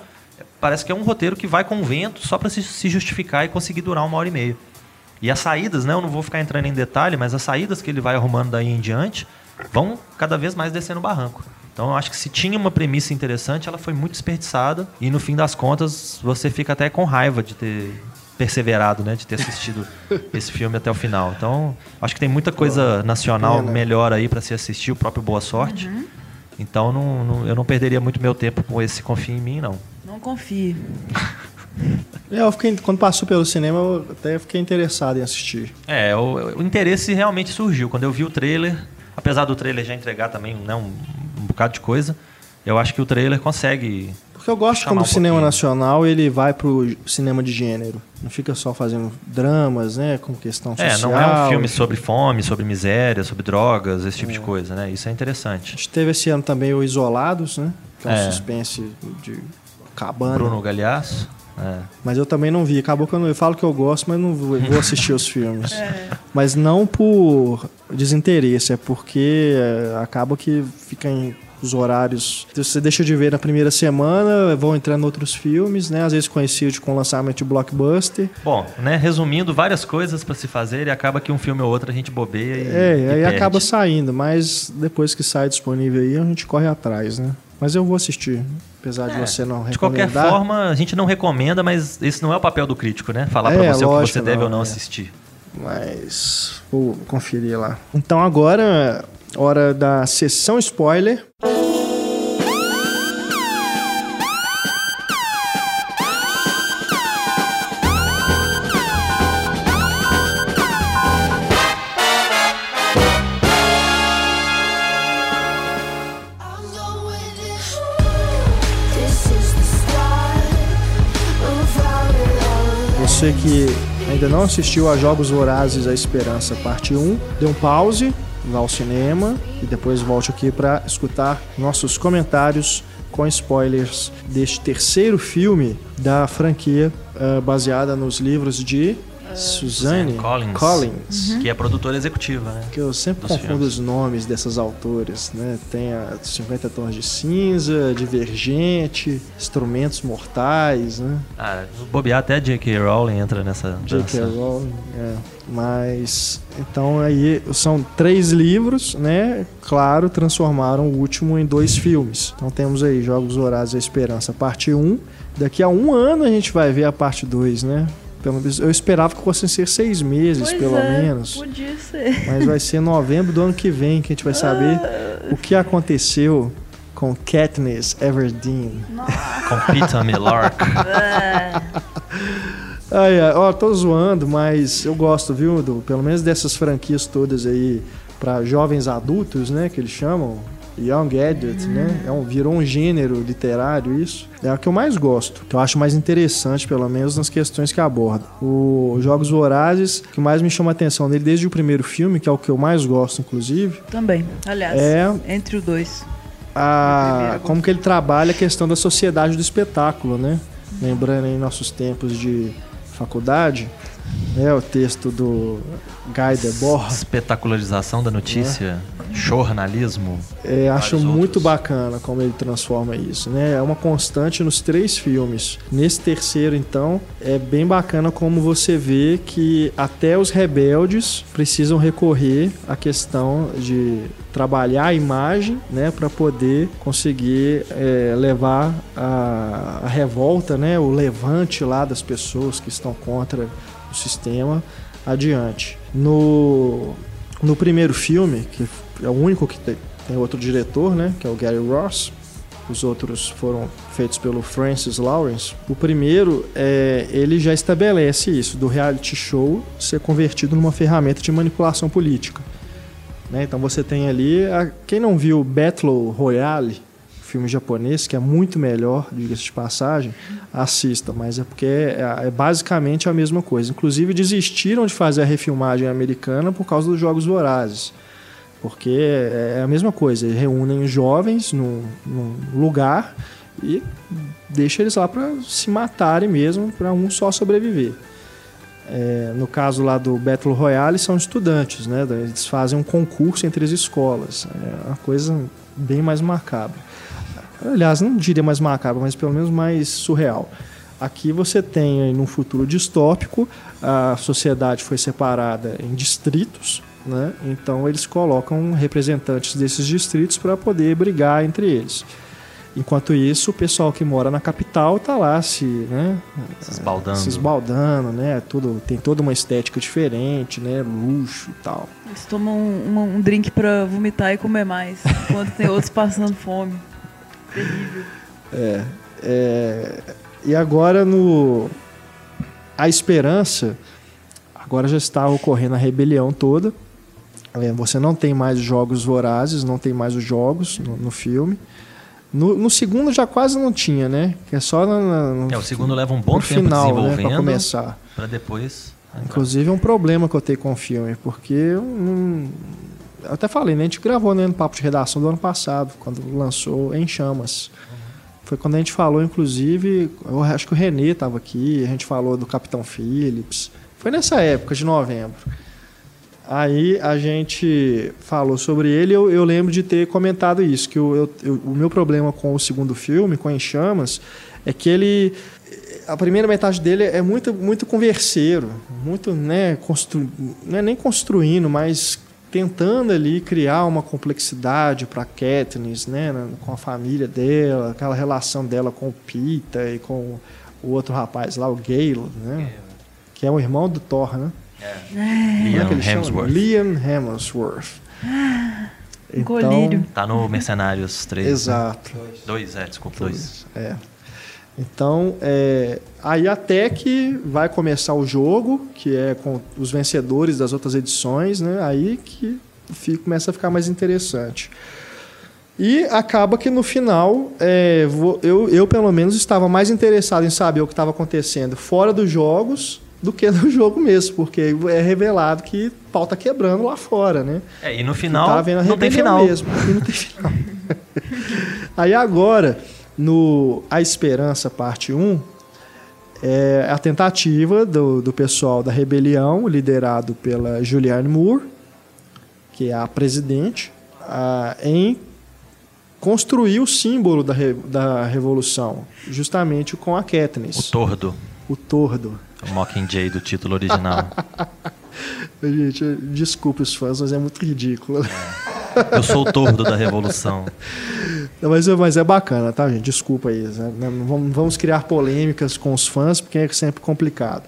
parece que é um roteiro que vai com o vento só para se, se justificar e conseguir durar uma hora e meia. E as saídas, né? Eu não vou ficar entrando em detalhe, mas as saídas que ele vai arrumando daí em diante vão cada vez mais descendo o barranco. Então eu acho que se tinha uma premissa interessante, ela foi muito desperdiçada e no fim das contas você fica até com raiva de ter perseverado, né, de ter assistido esse filme até o final. Então, acho que tem muita coisa nacional pena. melhor aí para se assistir, o próprio Boa Sorte. Então não- não- eu não perderia muito meu tempo com esse Confia em mim, não. Não confie. É, eu fiquei, quando passou pelo cinema, eu até fiquei interessado em assistir. É, o, o interesse realmente surgiu. Quando eu vi o trailer, apesar do trailer já entregar também né, um, um bocado de coisa, eu acho que o trailer consegue. Porque eu gosto quando o um cinema pouquinho. nacional ele vai pro cinema de gênero. Não fica só fazendo dramas, né? Com questão É, social. não é um filme sobre fome, sobre miséria, sobre drogas, esse tipo É. de coisa, né? Isso é A interessante. gente teve esse ano também o Isolados, né? Que é um É. suspense de cabana. Bruno Galhaço. É. Mas eu também não vi. Acabou que eu, não, eu falo que eu gosto, mas não vou, vou assistir os filmes. É. Mas não por desinteresse, é porque é, acaba que fica em os horários. Você deixa de ver na primeira semana, vão entrando outros filmes, né? Às vezes coincide com o lançamento de blockbuster. Bom, né, resumindo, várias coisas para se fazer e acaba que um filme ou outro a gente bobeia e. É, e aí perde. acaba saindo, mas depois que sai disponível aí, a gente corre atrás, né? Mas eu vou assistir, apesar de É, você não De qualquer recomendar. forma, a gente não recomenda, mas esse não é o papel do crítico, né? Falar É, pra você o que lógico você deve não, ou não é. assistir. Mas vou conferir lá. Então agora, hora da sessão spoiler. This ainda não assistiu a Jogos Vorazes A Esperança, parte 1, dê um pause, vá ao cinema e depois volte aqui para escutar nossos comentários com spoilers deste terceiro filme da franquia eh, baseada nos livros de Suzanne Collins. Collins. Que é produtora executiva, né? Que eu sempre confundo filmes. os nomes dessas autoras, né? Tem a 50 Tons de Cinza, Divergente, Instrumentos Mortais, né? Ah, bobear até J.K. Rowling entra nessa J.K. Rowling, é. Mas, então aí são três livros, né? Claro, transformaram o último em dois filmes. Então temos aí Jogos Horazes e a Esperança, parte 1. Daqui a um ano a gente vai ver a parte 2, né? Pelo menos eu esperava que fossem ser seis meses, Pois pelo é, menos. Podia ser. Mas vai ser novembro do ano que vem que a gente vai saber o que aconteceu com Katniss Everdeen. Com Peter Millark. É. Ai, ai, ó, tô zoando, mas eu gosto, viu, do, pelo menos dessas franquias todas aí para jovens adultos, né, que eles chamam, Young Adult, né? É um, virou um gênero literário isso. É o que eu mais gosto, que eu acho mais interessante, pelo menos nas questões que aborda. O Jogos Vorazes, que mais me chama a atenção nele desde o primeiro filme, que é o que eu mais gosto, inclusive, Também. Aliás, É. entre os dois. a, como que ele trabalha a questão da sociedade do espetáculo, né? Lembrando em nossos tempos de faculdade, né, o texto do Guy Debord. Espetacularização da notícia, jornalismo. É, acho muito outros. bacana como ele transforma isso, né? É uma constante nos três filmes. Nesse terceiro, então, é bem bacana como você vê que até os rebeldes precisam recorrer à questão de trabalhar a imagem, né, para poder conseguir é, levar a, a revolta, né, o levante lá das pessoas que estão contra o sistema adiante. No no primeiro filme, que é o único que tem, outro diretor, né, que é o Gary Ross. Os outros foram feitos pelo Francis Lawrence. O primeiro, é, ele já estabelece isso, do reality show ser convertido numa ferramenta de manipulação política. né? Então você tem ali, a- quem não viu Battle Royale, filme japonês, que é muito melhor, diga-se de passagem, assista, mas é porque é, é basicamente a mesma coisa. Inclusive desistiram de fazer a refilmagem americana por causa dos Jogos Vorazes. Porque é a mesma coisa, eles reúnem os jovens num, num lugar e deixa eles lá para se matarem mesmo, para um só sobreviver. É, no caso lá do Battle Royale, são estudantes, né? Eles fazem um concurso entre as escolas. É uma coisa bem mais macabra. Aliás, não diria mais macabra, mas pelo menos mais surreal. Aqui você tem, num futuro distópico, a sociedade foi separada em distritos, né? então eles colocam representantes desses distritos para poder brigar entre eles. Enquanto isso, o pessoal que mora na capital está lá se, né, Se esbaldando. se esbaldando, né? Tudo, tem toda uma estética diferente, né? Luxo e tal. Eles tomam um, um drink pra vomitar e comer mais, enquanto tem outros passando fome. Terrível. É, e agora no a esperança agora já está ocorrendo a rebelião toda. É, você não tem mais jogos vorazes, não tem mais os jogos no, no filme. No, no segundo já quase não tinha, né? Que é só na, na- no, É, o segundo leva um bom no tempo final, né? desenvolvendo Para começar. pra depois. entrar. Inclusive é um problema que eu tenho com o filme, porque eu, não- até falei, né? A gente gravou né, no papo de redação do ano passado, quando lançou Em Chamas. Foi quando a gente falou, inclusive, eu acho que o Renê estava aqui, a gente falou do Capitão Phillips. Foi nessa época de novembro. Aí a gente falou sobre ele, eu, eu lembro de ter comentado isso, que o, eu- eu- o meu problema com o segundo filme, com Em Chamas, é que ele a primeira metade dele é muito muito converseiro, muito, né, constru, não é nem construindo, mas tentando ali criar uma complexidade para Katniss, né, com a família dela, aquela relação dela com o Pita e com o outro rapaz lá, o Gale, né, que é o irmão do Thor, né? Como é Liam que ele chama? Hemsworth. Liam Hemsworth. Um colírio. Tá no Mercenários 3. Exato. Dois, é, desculpa, dois. É. Então, é, aí até que vai começar o jogo, que é com os vencedores das outras edições, né? Aí que fi- começa a ficar mais interessante. E acaba que no final, é, vo- eu, eu pelo menos estava mais interessado em saber o que estava acontecendo fora dos jogos do que no jogo mesmo, porque é revelado que pau tá quebrando lá fora, né? É, e no final tá não tem final. mesmo. E não tem final. Aí agora, no A Esperança, parte 1, é a tentativa do, do pessoal da rebelião, liderado pela Julianne Moore, que é a presidente, a- em construir o símbolo da, re- da revolução, justamente com a O Katniss, tordo. o tordo. O Mockingjay do título original. Gente, desculpe os fãs, mas é muito ridículo. Eu sou o tordo da revolução. Não, Mas, é- mas é bacana, tá, gente? Desculpa aí. né? Não vamos, criar polêmicas com os fãs, porque é sempre complicado.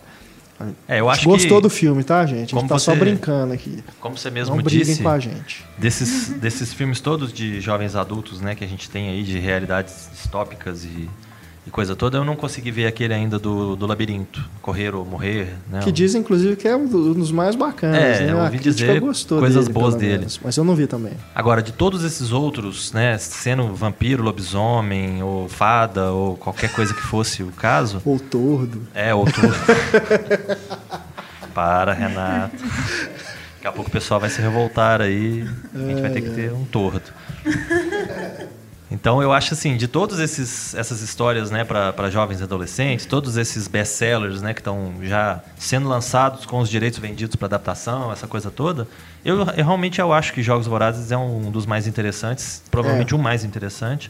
É, eu acho Gostou que, do filme, tá, gente? A gente tá só você- brincando aqui. como você mesmo Não disse, com a gente. desses, desses filmes todos de jovens adultos, né, que a gente tem aí, de realidades distópicas e, e coisa toda, eu não consegui ver aquele ainda do, do labirinto, Correr ou Morrer, né? Que diz, inclusive, que é um do- dos mais bacanas, É, né? eu ouvi dizer coisas dele, boas dele. menos, Mas eu não vi também. Agora, de todos esses outros, né, sendo vampiro, lobisomem, ou fada, ou qualquer coisa que fosse o caso, Ou tordo. é outro. Para, Renato. Daqui a pouco o pessoal vai se revoltar aí. A gente vai ter que ter um tordo. Então eu acho assim, de todas essas histórias, né, para jovens e adolescentes, todos esses best-sellers, né, que estão já sendo lançados com os direitos vendidos para adaptação, essa coisa toda, eu, eu realmente eu acho que Jogos Vorazes é um dos mais interessantes, provavelmente É. o mais interessante,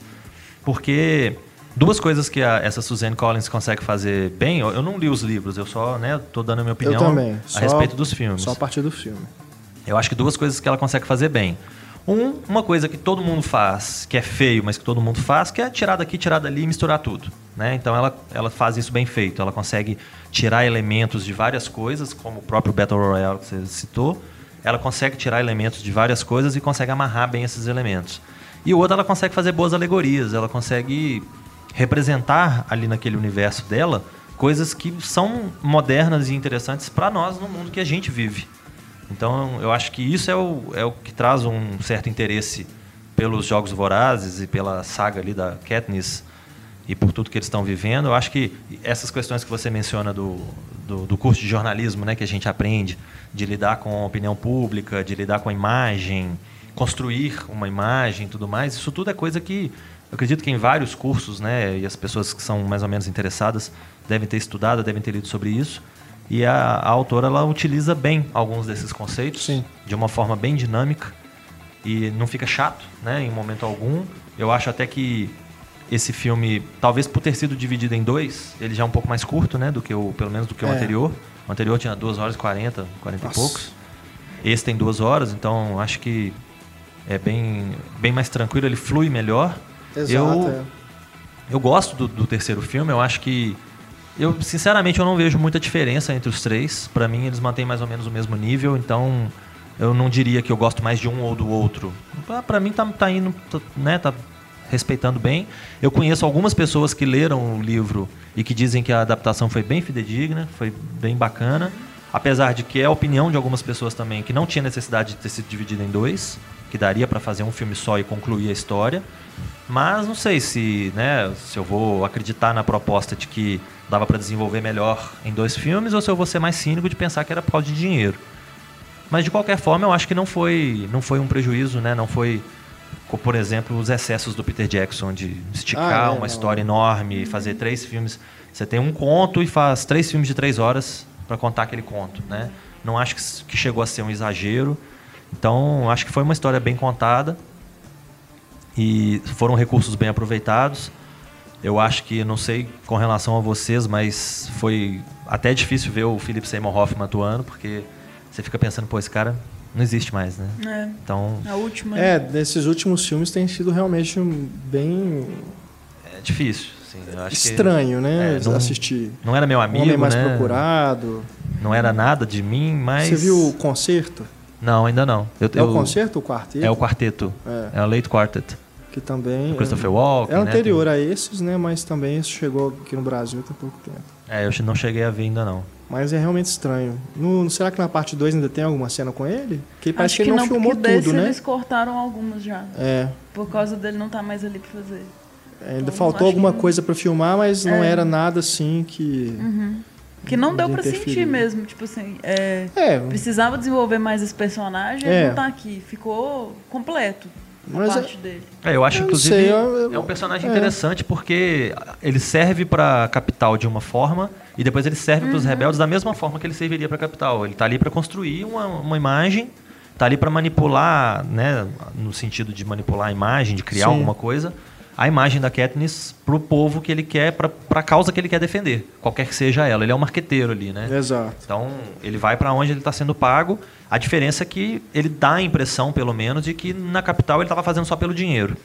porque duas coisas que a- essa Suzanne Collins consegue fazer bem, eu, eu não li os livros, eu só, né, tô dando a minha opinião também. a Só- respeito dos filmes. Só a partir do filme. Eu acho que duas coisas que ela consegue fazer bem. Um, uma coisa que todo mundo faz, que é feio, mas que todo mundo faz, que é tirar daqui, tirar dali e misturar tudo. Né? Então ela, ela faz isso bem feito. Ela consegue tirar elementos de várias coisas, como o próprio Battle Royale que você citou. Ela consegue tirar elementos de várias coisas e consegue amarrar bem esses elementos. E o outro, ela consegue fazer boas alegorias. Ela consegue representar ali naquele universo dela coisas que são modernas e interessantes para nós no mundo que a gente vive. Então, eu acho que isso é o, é o que traz um certo interesse pelos Jogos Vorazes e pela saga ali da Katniss e por tudo que eles estão vivendo. Eu acho que essas questões que você menciona do, do, do curso de jornalismo, né, que a gente aprende, de lidar com a opinião pública, de lidar com a imagem, construir uma imagem tudo mais, isso tudo é coisa que eu acredito que em vários cursos, né, e as pessoas que são mais ou menos interessadas devem ter estudado, devem ter lido sobre isso. E a, a autora ela utiliza bem alguns desses conceitos Sim. de uma forma bem dinâmica e não fica chato, né, em momento algum. Eu acho até que esse filme, talvez por ter sido dividido em dois, ele já é um pouco mais curto, né, do que o, pelo menos do que o É. anterior. O anterior tinha 2 horas e 40, 40 Nossa. e poucos. Esse tem duas horas, então acho que é bem, bem mais tranquilo, ele flui melhor. Exato. eu, é. eu gosto do, do terceiro filme, eu acho que. Eu, sinceramente, eu não vejo muita diferença entre os três. Pra mim, eles mantêm mais ou menos o mesmo nível, então eu não diria que eu gosto mais de um ou do outro. Pra mim, tá, tá indo, tá, né, tá respeitando bem. Eu conheço algumas pessoas que leram o livro e que dizem que a adaptação foi bem fidedigna, foi bem bacana. Apesar de que é a opinião de algumas pessoas também que não tinha necessidade de ter sido dividida em dois, que daria pra fazer um filme só e concluir a história. Mas não sei se, né, se eu vou acreditar na proposta de que dava pra desenvolver melhor em dois filmes ou se eu vou ser mais cínico de pensar que era por causa de dinheiro. Mas de qualquer forma, eu acho que não foi, não foi um prejuízo, né? Não foi, por exemplo, os excessos do Peter Jackson de esticar Ah, é, uma não. história enorme, fazer três filmes. Você tem um conto e faz três filmes de três horas para contar aquele conto, né? Não acho que, chegou a ser um exagero. Então, acho que foi uma história bem contada e foram recursos bem aproveitados. Eu acho que, não sei com relação a vocês, mas foi até difícil ver o Philip Seymour Hoffman atuando, porque você fica pensando, pô, esse cara não existe mais, né? É, Então, a última. É, desses últimos filmes tem sido realmente um- bem é difícil. Assim, eu acho que estranho, né? é, não- assistir. não era meu amigo, Homem Mais né? Procurado. Não era nada de mim, mas... Você viu o concerto? Não, ainda não. Eu, É o eu- concerto, o quarteto? É o quarteto. É. É, o Late Quartet. Que também. Christopher Walken, É né? anterior a esses, né? Mas também isso chegou aqui no Brasil tem pouco tempo. É, eu não cheguei a ver ainda não. Mas é realmente estranho. No- será que na parte 2 ainda tem alguma cena com ele? Que parece Acho que ele não, filmou porque desse tudo, né? eles cortaram algumas já. É. Por causa dele não tá mais ali pra fazer. Ainda Então, faltou alguma que- coisa pra filmar, mas não É. era nada assim que. Que não deu De pra sentir mesmo. Tipo assim, é, É, precisava desenvolver mais esse personagem É. ele não tá aqui. Ficou completo a Mas é- parte dele. É, eu acho, Eu inclusive, sei, eu- eu- é um personagem é. interessante porque ele serve pra capital de uma forma e depois ele serve pros rebeldes da mesma forma que ele serviria pra capital. Ele tá ali pra construir uma, uma imagem, tá ali pra manipular, né, no sentido de manipular a imagem, de criar Sim. alguma coisa, a imagem da Katniss pro povo que ele quer, pra, pra causa que ele quer defender, qualquer que seja ela. Ele é um marqueteiro ali, né? Exato. Então, ele vai para onde ele está sendo pago. A diferença é que ele dá a impressão, pelo menos, de que na capital ele estava fazendo só pelo dinheiro.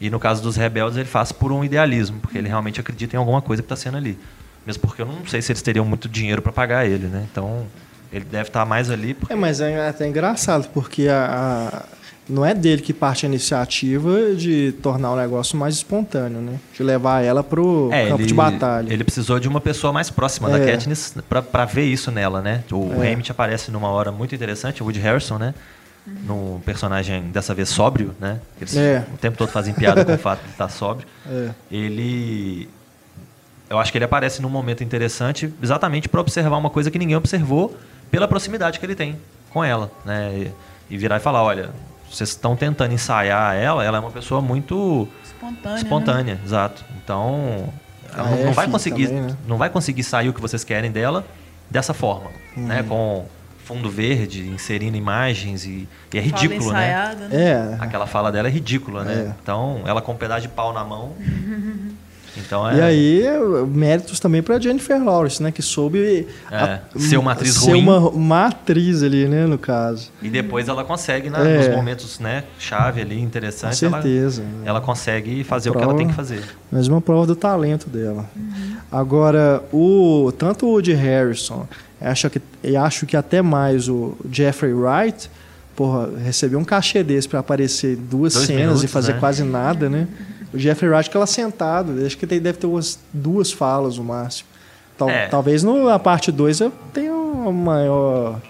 E no caso dos rebeldes, ele faz por um idealismo, porque ele realmente acredita em alguma coisa que está sendo ali. Mesmo porque eu não sei se eles teriam muito dinheiro para pagar ele, né? Então, ele deve estar mais ali. Porque... É, mas é até engraçado, porque a, a- não é dele que parte a iniciativa de tornar o negócio mais espontâneo, né? De levar ela pro É, campo ele, de batalha. ele precisou de uma pessoa mais próxima da É. Katniss pra- pra ver isso nela, né? O É. Hammett aparece numa hora muito interessante, o Woody Harrison, né? No personagem, dessa vez, sóbrio, né? Eles É. o tempo todo fazem piada com o fato de estar sóbrio. É. Ele... Eu acho que ele aparece num momento interessante exatamente para observar uma coisa que ninguém observou pela proximidade que ele tem com ela, né? E, e virar e falar, olha, vocês estão tentando ensaiar ela, ela é uma pessoa muito espontânea. né? espontânea, exato. Então, ela A não, não vai conseguir, também, né? não vai conseguir sair o que vocês querem dela dessa forma, né? Uhum. Com fundo verde, inserindo imagens e, e é Fala ridículo, né? ensaiada, né? É. Aquela fala dela é ridícula, né? É. Então, ela com um pedaço de pau na mão. Então E é aí, méritos também pra Jennifer Lawrence, né? Que soube É, ser uma atriz ser ruim. Uma, uma atriz ali, né? No caso. e depois ela consegue, né, É. nos momentos, né, chave ali, Com interessantes, ela, certeza. ela consegue fazer o que ela Prova. tem que fazer. Mais uma prova do talento dela. Agora, o tanto o Woody Harrison, acho que, e acho que até mais o Jeffrey Wright, porra, recebeu um cachê desse pra aparecer em duas Dois cenas e minutos, fazer né? quase nada, né? O Jeffrey Wright, aquela sentado, acho que tem- deve ter umas duas falas no máximo. Tal- É. Talvez no, na parte 2 eu tenha um maior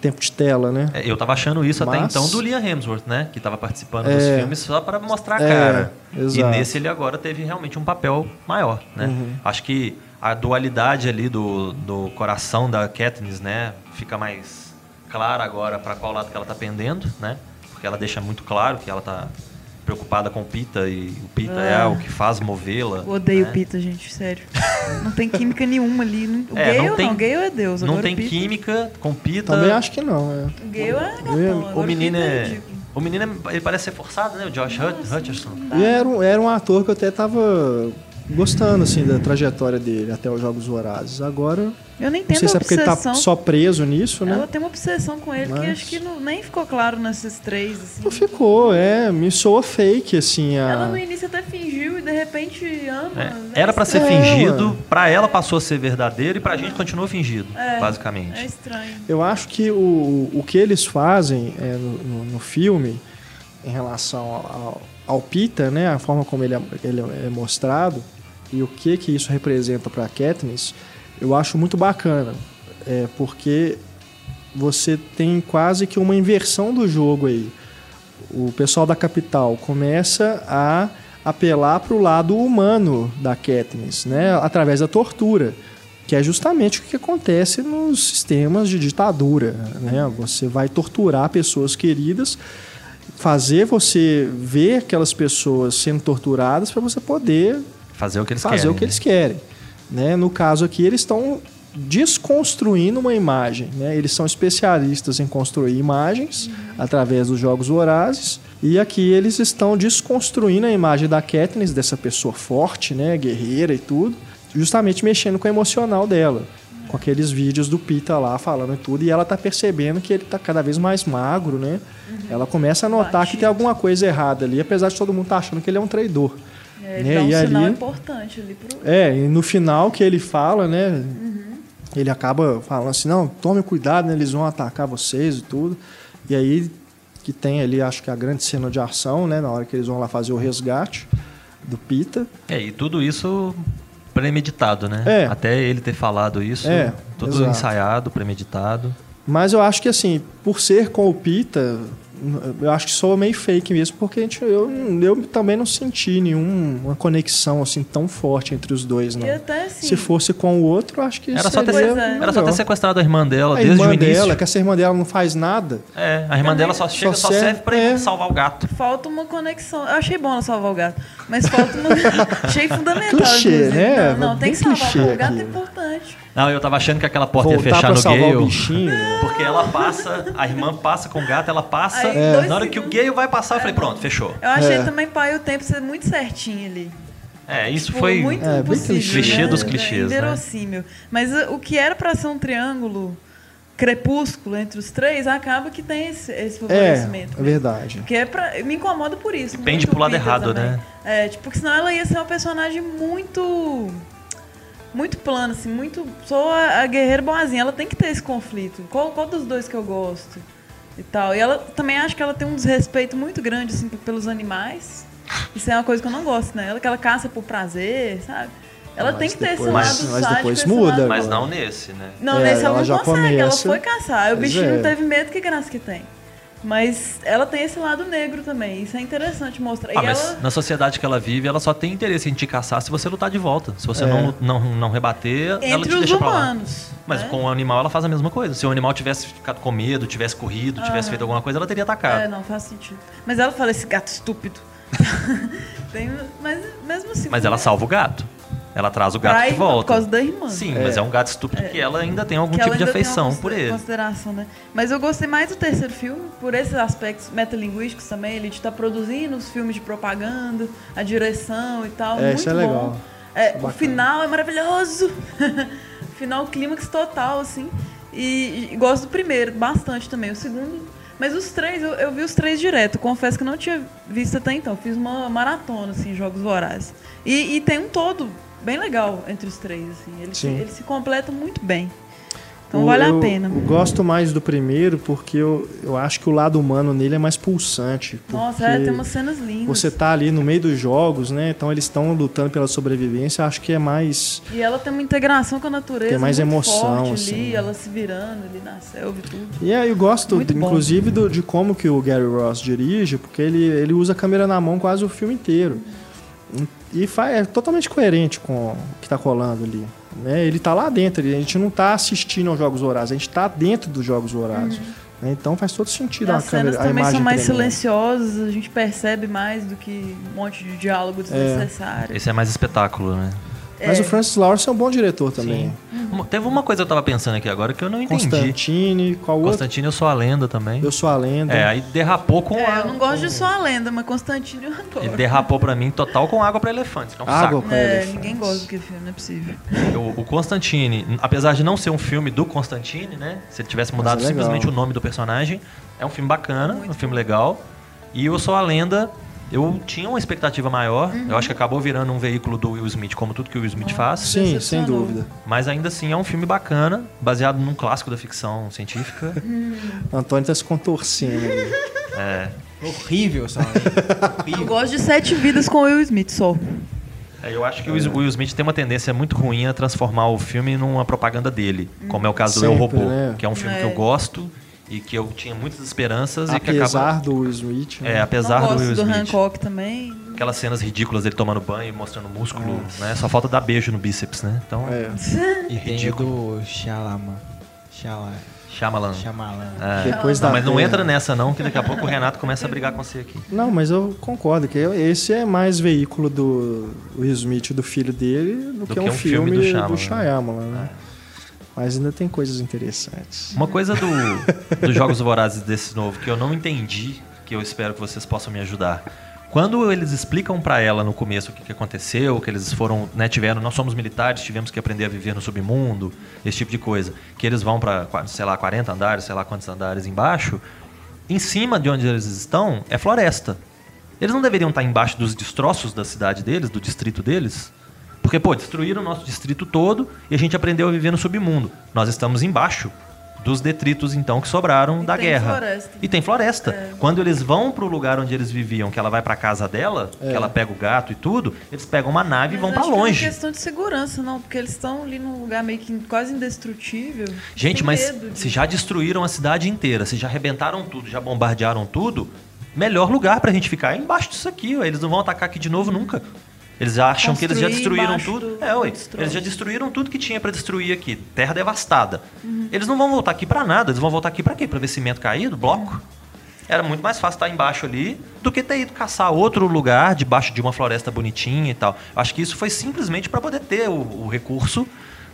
tempo de tela, né? É, eu tava achando isso até Mas- então do Liam Hemsworth, né? Que tava participando É. dos filmes só para mostrar a É, cara. E exato. nesse ele agora teve realmente um papel maior, né? Uhum. Acho que a dualidade ali do, do coração da Katniss, né? Fica mais clara agora para qual lado que ela tá pendendo, né? Porque ela deixa muito claro que ela tá preocupada com o Pita e o Pita é Ah. o que faz movê-la. Eu odeio né? o Pita, gente, sério. Não tem química nenhuma ali. Não- O É, Gale não não, tem- Gale é Deus. Não agora tem o Pita- química com o Pita. Também acho que não, é. O Gale é gatão. O agora O menino é. O menino é, ele parece ser forçado, né? O Josh Hut- Hutcherson. E era, um- era um ator que eu até tava gostando, assim, da trajetória dele até os Jogos Vorazes. Agora, Eu nem não entendo sei se a é porque ele tá só preso nisso, né? Ela tem uma obsessão com ele que Mas- acho que não- nem ficou claro nesses três. Assim. Não ficou, é, me soa fake, assim, a... Ela no início até fingiu e de repente ama. É, né? Era pra ser É, fingido, pra ela passou a ser verdadeiro e pra gente continua fingido, É, basicamente. É estranho. Eu acho que o, o que eles fazem é, no, no- no filme, em relação ao, ao Pita, né, a forma como ele é, ele é mostrado e o que que isso representa para Katniss, eu acho muito bacana, é, porque você tem quase que uma inversão do jogo aí. O pessoal da capital começa a apelar para o lado humano da Katniss, né, através da tortura que é justamente o que acontece nos sistemas de ditadura. Né? Você vai torturar pessoas queridas, fazer você ver aquelas pessoas sendo torturadas para você poder Fazer o que eles fazer querem. o que né? eles querem. Né? No caso aqui, eles estão desconstruindo uma imagem. Né? Eles são especialistas em construir imagens através dos jogos vorazes. E aqui eles estão desconstruindo a imagem da Katniss, dessa pessoa forte, né? guerreira e tudo, justamente mexendo com o emocional dela. Com aqueles vídeos do Pita lá falando e tudo, e ela tá percebendo que ele tá cada vez mais magro, né? Ela começa a notar que Batido. tem alguma coisa errada ali, apesar de todo mundo estar achando que ele é um traidor. É, Né? Dá um E sinal ali- importante ali pro. É, e no final que ele fala, né? Ele acaba falando assim, não, tome cuidado, né, eles vão atacar vocês e tudo. E aí que tem ali, acho que a grande cena de ação, né? Na hora que eles vão lá fazer o resgate do Pita. É, e tudo isso premeditado, né? É. Até ele ter falado isso, É, tudo exato. ensaiado, premeditado. Mas eu acho que assim, por ser com o Pita, eu acho que soa meio fake mesmo, porque a gente, eu, eu também não senti nenhuma conexão assim tão forte entre os dois, não. Até assim. Se fosse com o outro, eu acho que Era só, ter, é. era só ter sequestrado a irmã dela a desde irmã o início. dela, que essa irmã dela não faz nada. É, a irmã dela só chega, só, serve- serve pra é. salvar o gato. Falta uma conexão. Eu achei bom ela salvar o gato. Mas falta uma. achei fundamental. Clichê, né? Não, não tem que salvar. clichê O gato aqui. é importante. Não, eu tava achando que aquela porta ia Voltar fechar pra no o bichinho. Porque ela passa, a irmã passa com o gato, ela passa. Aí, É. Na hora que o. Gale vai passar, eu falei, pronto, fechou. Eu achei É. também pai o tempo ser muito certinho ali. É, isso Tipo, foi. muito É, bem impossível, clichê né? dos clichês, né? Inverossímil. Mas uh, o que era pra ser um triângulo crepúsculo entre os três, acaba que tem esse, esse É, favorecimento. é verdade. Que é pra, me incomoda por isso. Pende muito pro lado errado, também. né? É, tipo, porque senão ela ia ser uma personagem muito. Muito plana, assim, muito. Sou a, a guerreira boazinha. Ela tem que ter esse conflito. Qual, qual dos dois que eu gosto? E tal. E ela também acho que ela tem um desrespeito muito grande, assim, pelos animais. Isso é uma coisa que eu não gosto, né? Ela que ela caça por prazer, sabe? Ela Mas tem que ter esse depois- lado mas sádico, depois esse muda. lado- Mas não nesse, né? Não, É, nesse ela, ela não já consegue. Ela começa- foi caçar. Aí O bichinho é. não teve medo, que graça que tem. Mas ela tem esse lado negro também. Isso é interessante mostrar. Ah, e mas ela... na sociedade que ela vive, ela só tem interesse em te caçar se você lutar de volta. Se você É. não, não, não rebater, ela te Entre os deixa pra lá. humanos. Mas né? com o animal ela faz a mesma coisa. Se o animal tivesse ficado com medo, tivesse corrido, tivesse Aham. feito alguma coisa, ela teria atacado. É, não faz sentido. Mas ela fala esse gato estúpido. Tem, mas mesmo assim. Mas ela salva o gato. Ela traz o gato Pra de irmã, volta. Por causa da irmã. Sim, mas é um gato estúpido que ela ainda tem algum que tipo ela de afeição por ele. Consideração, né? Mas eu gostei mais do terceiro filme, por esses aspectos metalinguísticos também. Ele está produzindo os filmes de propaganda, a direção e tal. É, muito isso é bom. legal. É, é o final é maravilhoso. final clímax total, assim. E, e gosto do primeiro, bastante também. O segundo. Mas os três, eu, eu vi os três direto. Confesso que não tinha visto até então. Fiz uma maratona, assim, Jogos Vorazes. E, e tem um todo bem legal entre os três, assim. Eles, eles se completam muito bem. Então O- vale a pena. Eu gosto mais do primeiro porque eu, eu acho que o lado humano nele é mais pulsante. Nossa, é, tem umas cenas lindas. Você tá ali no meio dos jogos, né? Então eles estão lutando pela sobrevivência. Acho que é mais. E ela tem uma integração com a natureza Tem mais muito emoção, forte assim, ali, né? ela se virando ali na selva e tudo. E aí eu gosto, Muito bom. inclusive, do- de como que o Gary Ross dirige, porque ele, ele usa a câmera na mão quase o filme inteiro. E fa- é totalmente coerente com o que tá colando ali. Né? Ele tá lá dentro, a gente não tá assistindo aos Jogos Vorazes, a gente tá dentro dos Jogos Vorazes. né? Então faz todo sentido a as cenas câmera, a também imagem são mais tremendo. silenciosas, a gente percebe mais do que um monte de diálogo desnecessário. Esse é mais espetáculo, né? Mas É. o Francis Lawrence é um bom diretor também. Uma- Teve uma coisa que eu tava pensando aqui agora que eu não entendi. Constantine, qual outro? Constantino, eu sou a lenda também. Eu sou a lenda. É, aí derrapou com É, a- eu não gosto de só a lenda, mas Constantino eu adoro. Ele derrapou pra mim total com água pra elefantes. que É um Água saco. pra É, elefantes. ninguém gosta daquele filme, não é possível. O, o Constantine, apesar de não ser um filme do Constantine, né? Se ele tivesse mudado é simplesmente o nome do personagem, é um filme bacana, um filme legal. E eu sou a lenda. Eu tinha uma expectativa maior. Eu acho que acabou virando um veículo do Will Smith, como tudo que o Will Smith faz. Sim, sem dúvida. Mas ainda assim é um filme bacana, baseado num clássico da ficção científica. O Antônio tá se contorcendo. ali. Horrível, sabe? Eu gosto de Sete Vidas com Will Smith só. É, eu acho que o Will- Smith tem uma tendência muito ruim a transformar o filme numa propaganda dele, como é o caso do Eu Sempre, Robô, né? que é um filme que É. eu gosto e que eu tinha muitas esperanças e que Apesar acaba do Will Smith. né? é, apesar não do Will do Smith. Hancock também. Aquelas cenas ridículas dele tomando banho e mostrando músculo, né? Só falta dar beijo no bíceps, né? Então, É. e Tem ridículo. do Shyamalan. Shyamalan. Shyamalan. Shyamalan. É. Depois Não, da mas não entra nessa não, que daqui a pouco o Renato começa a brigar com você aqui. Não, mas eu concordo que esse é mais veículo do Will Smith e do filho dele do, que, um, filme, do Shyamalan, Shyamalan, né? Mas ainda tem coisas interessantes. Uma coisa do, dos Jogos Vorazes desse novo que eu não entendi, que eu espero que vocês possam me ajudar. Quando eles explicam pra ela no começo o que, que aconteceu, que eles foram, né, tiveram, nós somos militares, tivemos que aprender a viver no submundo, esse tipo de coisa, que eles vão pra, qua- sei lá, 40 andares, sei lá quantos andares embaixo, em cima de onde eles estão é floresta. Eles não deveriam estar embaixo dos destroços da cidade deles, do distrito deles? Porque, pô, destruíram o nosso distrito todo e a gente aprendeu a viver no submundo. Nós estamos embaixo dos detritos, então, que sobraram E da tem guerra. floresta. E tem floresta. É. Quando eles vão pro lugar onde eles viviam, que ela vai pra casa dela, É. que ela pega o gato e tudo, eles pegam uma nave e Mas vão eu pra acho que não é longe. questão de segurança, não, porque eles estão ali num lugar meio que quase indestrutível. Gente, Tem mas de- se já destruíram a cidade inteira, se já arrebentaram tudo, já bombardearam tudo, melhor lugar pra gente ficar é embaixo disso aqui, ué. Eles não vão atacar aqui de novo nunca. Eles acham que eles já Construir destruíram tudo. do- É, destroço. Eles já destruíram tudo que tinha pra destruir aqui. Terra devastada. Eles não vão voltar aqui pra nada. Eles vão voltar aqui pra quê? Pra ver cimento caído, bloco? Era muito mais fácil estar embaixo ali do que ter ido caçar outro lugar debaixo de uma floresta bonitinha e tal. Acho que isso foi simplesmente para poder ter o, o recurso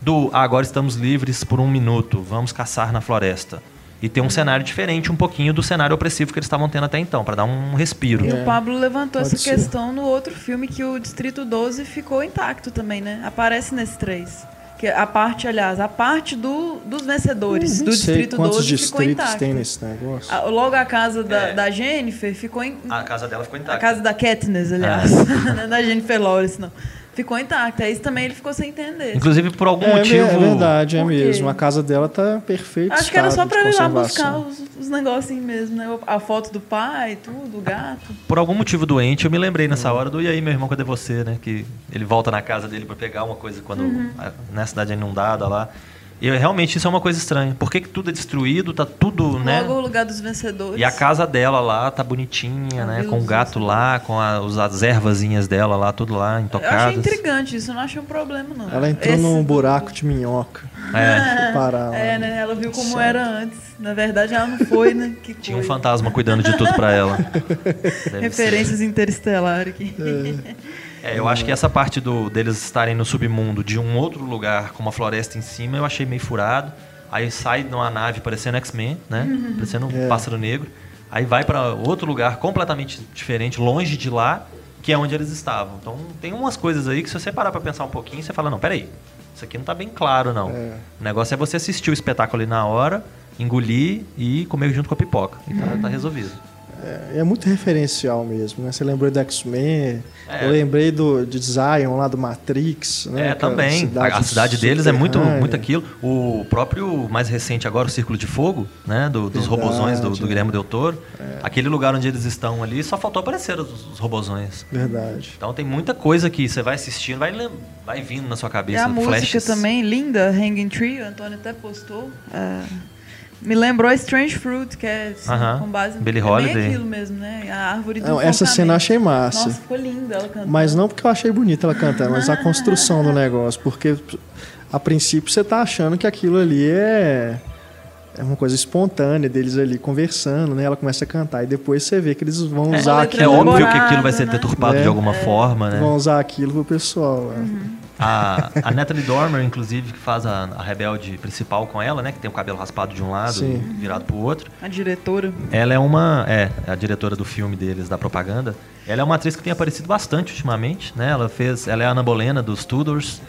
do "Ah, agora estamos livres por um minuto, vamos caçar na floresta. E ter um cenário diferente um pouquinho do cenário opressivo que eles estavam tendo até então, para dar um respiro. E É, o Pablo levantou pode essa ser. questão no outro filme que o Distrito 12 ficou intacto também, né? Aparece nesse 3. Que a parte, aliás, a parte do, dos vencedores Nem do sei Distrito quantos 12 ficou distritos intacto. tem nesse negócio. A- logo a casa da, É. da Jennifer ficou em, A casa dela ficou a intacta. casa da Katniss, aliás. Não é da Jennifer Lawrence, não. Ficou intacta. Isso também ele ficou sem entender. Inclusive, por algum É, motivo. é verdade, é mesmo. A casa dela tá perfeita. Acho que era só ele ir lá buscar os, os negocinhos mesmo, né? A foto do pai, tudo, o gato. Por algum motivo doente, eu me lembrei nessa hora do E aí, meu irmão, cadê você, né? Que ele volta na casa dele pra pegar uma coisa quando Uhum. a, na cidade é inundada lá. E realmente isso é uma coisa estranha. Por que, que tudo é destruído, tá tudo, né? Logo o lugar dos vencedores. E a casa dela lá tá bonitinha, né? Vila Com o gato lá, com a- os- as ervazinhas dela lá, tudo lá, Eu achei intocadas. intrigante isso, eu não achei um problema, não. Ela entrou Esse num do- buraco de minhoca. É, Parar lá. É, né? Ela viu como Certo. era antes. Na verdade, ela não foi, né? Que tinha um coisa. fantasma cuidando de tudo pra ela. Ser. Referências interestelar aqui. É, eu acho que essa parte do, deles estarem no submundo de um outro lugar com uma floresta em cima, eu achei meio furado. Aí sai numa nave parecendo X-Men, né? Uhum. Parecendo um É. pássaro negro. Aí vai pra outro lugar completamente diferente, longe de lá, que é onde eles estavam. Então tem umas coisas aí que se você parar pra pensar um pouquinho, você fala, não, peraí, isso aqui não tá bem claro, não. É. O negócio é você assistir o espetáculo ali na hora, engolir e comer junto com a pipoca. E tá, tá resolvido. É, é muito referencial mesmo, né? Você lembrou do X-Men, É. eu lembrei do, de Zion lá do Matrix, né? É, também. a, a cidade deles é muito, muito aquilo. O próprio mais recente agora, o Círculo de Fogo, né? do- dos Verdade, robozões do, do é. Guilherme Del Toro. Aquele lugar onde eles estão ali, só faltou aparecer os, os robozões. Verdade. Então tem muita coisa que você vai assistindo, vai, vai vindo na sua E cabeça. a música flashes. também, linda, Hanging Tree, o Antônio até postou. é, me lembrou Strange Fruit, que é assim, Aham, com base Billie é Holiday. bem aquilo mesmo, né? A árvore do Não, essa cena eu achei massa. Nossa, ficou linda ela cantando. Mas não porque eu achei bonita ela cantando, mas a construção do negócio. Porque a princípio você tá achando que aquilo ali é. É uma coisa espontânea deles ali conversando, né? Ela começa a cantar e depois você vê que eles vão É, usar Uma é aquilo. óbvio que aquilo vai ser né? deturpado É. de alguma forma, né? Vão usar aquilo pro pessoal. né? A, a Natalie Dormer, inclusive, que faz a, a rebelde principal com ela, né? Que tem o cabelo raspado de um lado Sim. e virado pro outro. A diretora. Ela é uma. É, a diretora do filme deles, da propaganda. Ela é uma atriz que tem aparecido bastante ultimamente, né? Ela fez. Ela é a Ana Bolena dos Tudors.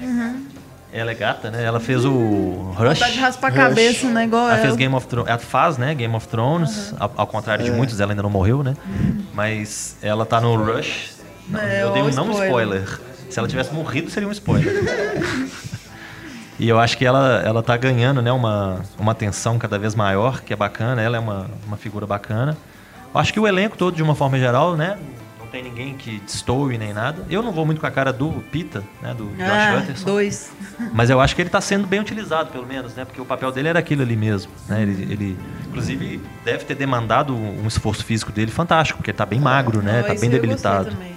Ela é gata, né? Ela fez o Rush. Vontade de raspar a cabeça, né? Igual Ela ela. fez Game of Thrones. Ela faz, né? Game of Thrones. Ao, ao contrário É. de muitos, ela ainda não morreu, né? Mas ela tá no Rush. Não, É, eu dei um não spoiler. spoiler. Se ela tivesse morrido, seria um spoiler. E eu acho que ela, ela tá ganhando, né, uma, uma atenção cada vez maior, que é bacana. Ela é uma, uma figura bacana. Eu acho que o elenco todo, de uma forma geral, né? Não tem ninguém que destoe nem nada. Eu não vou muito com a cara do Pita, né? Do Josh Ah, Hutcherson. dois. Mas eu acho que ele está sendo bem utilizado, pelo menos, né? Porque o papel dele era aquilo ali mesmo. Né? Ele, ele, inclusive, deve ter demandado um esforço físico dele fantástico, porque ele tá bem magro, né? Não, Tá isso bem eu debilitado. também.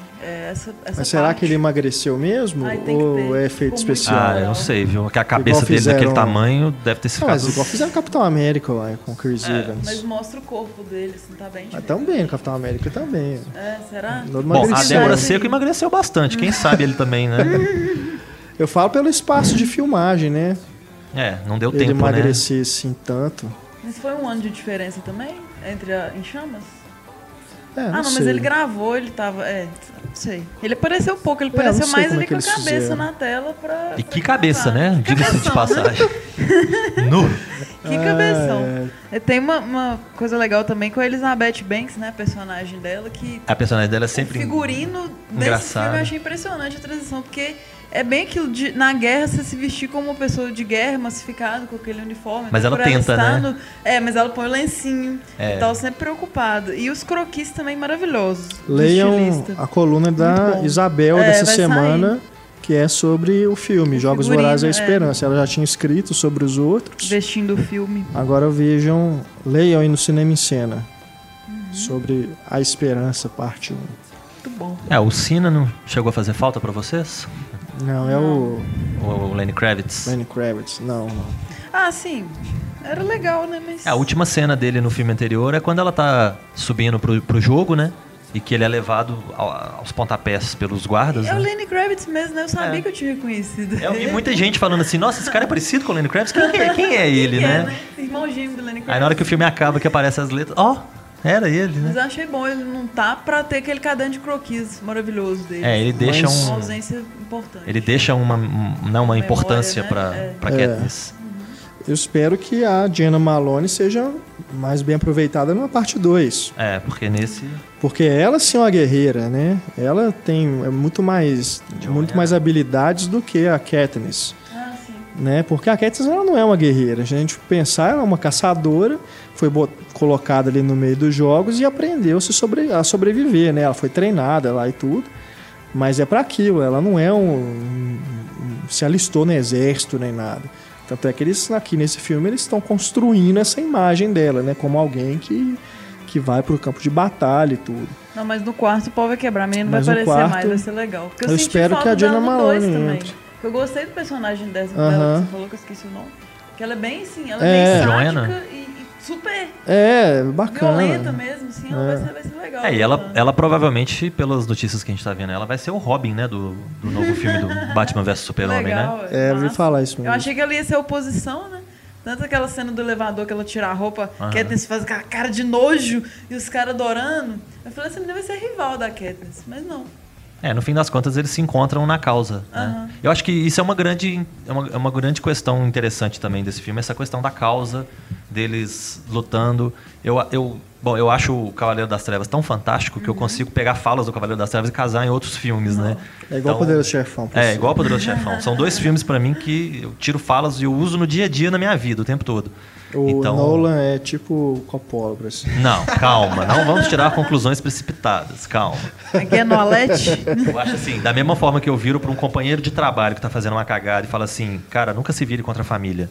Essa, essa Mas será parte. que ele emagreceu mesmo? Ai, ou é efeito especial? Ah, eu não sei, viu? Que a cabeça dele fizeram- daquele tamanho deve ter Não, ficado. mas igual fizeram o Capitão América lá com o Chris É, Evans. Mas mostra o corpo dele, assim, tá bem Mas diferente. também, no Capitão América também. É, será? Bom, a. Débora. Seco emagreceu bastante. Quem sabe ele também, né? Eu falo pelo espaço de filmagem, né? É, não deu Ele tempo, né? emagrecer assim tanto. Mas foi um ano de diferença também? Entre a Em Chamas? É, ah, não, mas sei. ele gravou, ele tava. É, não sei. Ele apareceu pouco, ele É, apareceu mais ali é que com a cabeça fizeram. na tela pra. E pra que cabeça, gravar. né? Que Diga-se de né? passagem. nu. Que cabeção. é. E Tem uma, uma coisa legal também com a Elizabeth Banks, né? A personagem dela, que A personagem dela é o sempre. figurino desse engraçado. filme eu achei impressionante a transição, porque é bem aquilo de, na guerra, você se vestir como uma pessoa de guerra, massificado, com aquele uniforme. Mas ela por tenta, estar né? no- é, mas ela põe o lencinho É. e tal, sempre preocupada. E os croquis também maravilhosos. Leiam a coluna da. Isabel É, dessa semana, que é sobre o filme Jogos figurino, Vorazes e a é. Esperança. Ela já tinha escrito sobre os outros. Vestindo o filme. Agora vejam, leiam aí no Cinema em Cena Uhum. sobre a Esperança, parte 1. Muito bom. É, o Cena não chegou a fazer falta pra vocês? Não, é o O, o Lenny Kravitz? Lenny Kravitz. Não, não. Ah, sim. Era legal, né? Mas. É, a última cena dele no filme anterior é quando ela tá subindo pro, pro jogo, né? E que ele é levado ao- aos pontapés pelos guardas. É o Né? Lenny Kravitz mesmo, né? Eu sabia É. que eu tinha reconhecido. Eu vi muita gente falando assim, nossa, esse cara é parecido com o Lenny Kravitz? Quem é, quem é ele, Quem né? é, Irmão gêmeo do Lenny Kravitz. Aí na hora que o filme acaba, que aparecem as letras, ó, era ele, Mas né? eu achei bom ele não tá pra ter aquele caderno de croquis maravilhoso dele. É, ele deixa Mas- Uma um... ausência importante. Ele deixa uma, um- não, uma Memória, importância né? pra, É. pra É. Katniss. Eu espero que a Jenna Malone seja mais bem aproveitada numa parte 2. É, porque nesse... Porque ela sim é uma guerreira, né? Ela tem é muito mais muito mais habilidades do que a Katniss, Ah, sim. né? Porque a Katniss ela não é uma guerreira. Se a gente pensar, ela é uma caçadora, foi colocada ali no meio dos jogos e aprendeu -se sobre, a sobreviver, né? Ela foi treinada lá e tudo. Mas é para aquilo, ela não é um, um- se alistou no exército nem nada. Tanto é que eles, aqui nesse filme, eles estão construindo essa imagem dela, né? Como alguém que, que vai pro campo de batalha e tudo. Não, mas no quarto o pau vai quebrar. A menina Mas vai aparecer quarto, mais, vai ser legal. Porque eu, eu espero que a dois Malone também. entre. Eu gostei do personagem dessa Aham. dela, que você falou que eu esqueci o nome. Que ela é bem assim, ela é, É. bem sádica e super É, bacana. violenta mesmo, assim. Ela É. vai, ser, vai ser legal. É, e ela, né? ela provavelmente, pelas notícias que a gente tá vendo, ela vai ser o Robin, né? Do, do novo filme do Batman vs Super-Homem, Legal, né? É, eu ouvi massa. falar isso mesmo. Eu achei que ela ia ser oposição, né? Tanto aquela cena do elevador que ela tira a roupa, Aham. Katniss faz aquela cara de nojo e os caras adorando. Eu falei, essa menina vai ser rival da Katniss. Mas não. É, no fim das contas eles se encontram na causa. Né? Aham. Eu acho que isso é uma grande, é uma, é uma grande questão interessante também desse filme, essa questão da causa deles lutando. Eu, eu, bom, eu acho o Cavaleiro das Trevas tão fantástico Uhum. que eu consigo pegar falas do Cavaleiro das Trevas e casar em outros filmes, né? É igual Então, Poderoso Chefão. É, si. igual Poderoso Chefão. São dois filmes pra mim que eu tiro falas e eu uso no dia a dia na minha vida, o tempo todo. O então, Nolan é tipo Coppola, assim. Não, calma, não vamos tirar conclusões precipitadas, calma. Aqui é no Alete. Eu acho assim, da mesma forma que eu viro para um companheiro de trabalho que tá fazendo uma cagada e fala assim, cara, nunca se vire contra a família.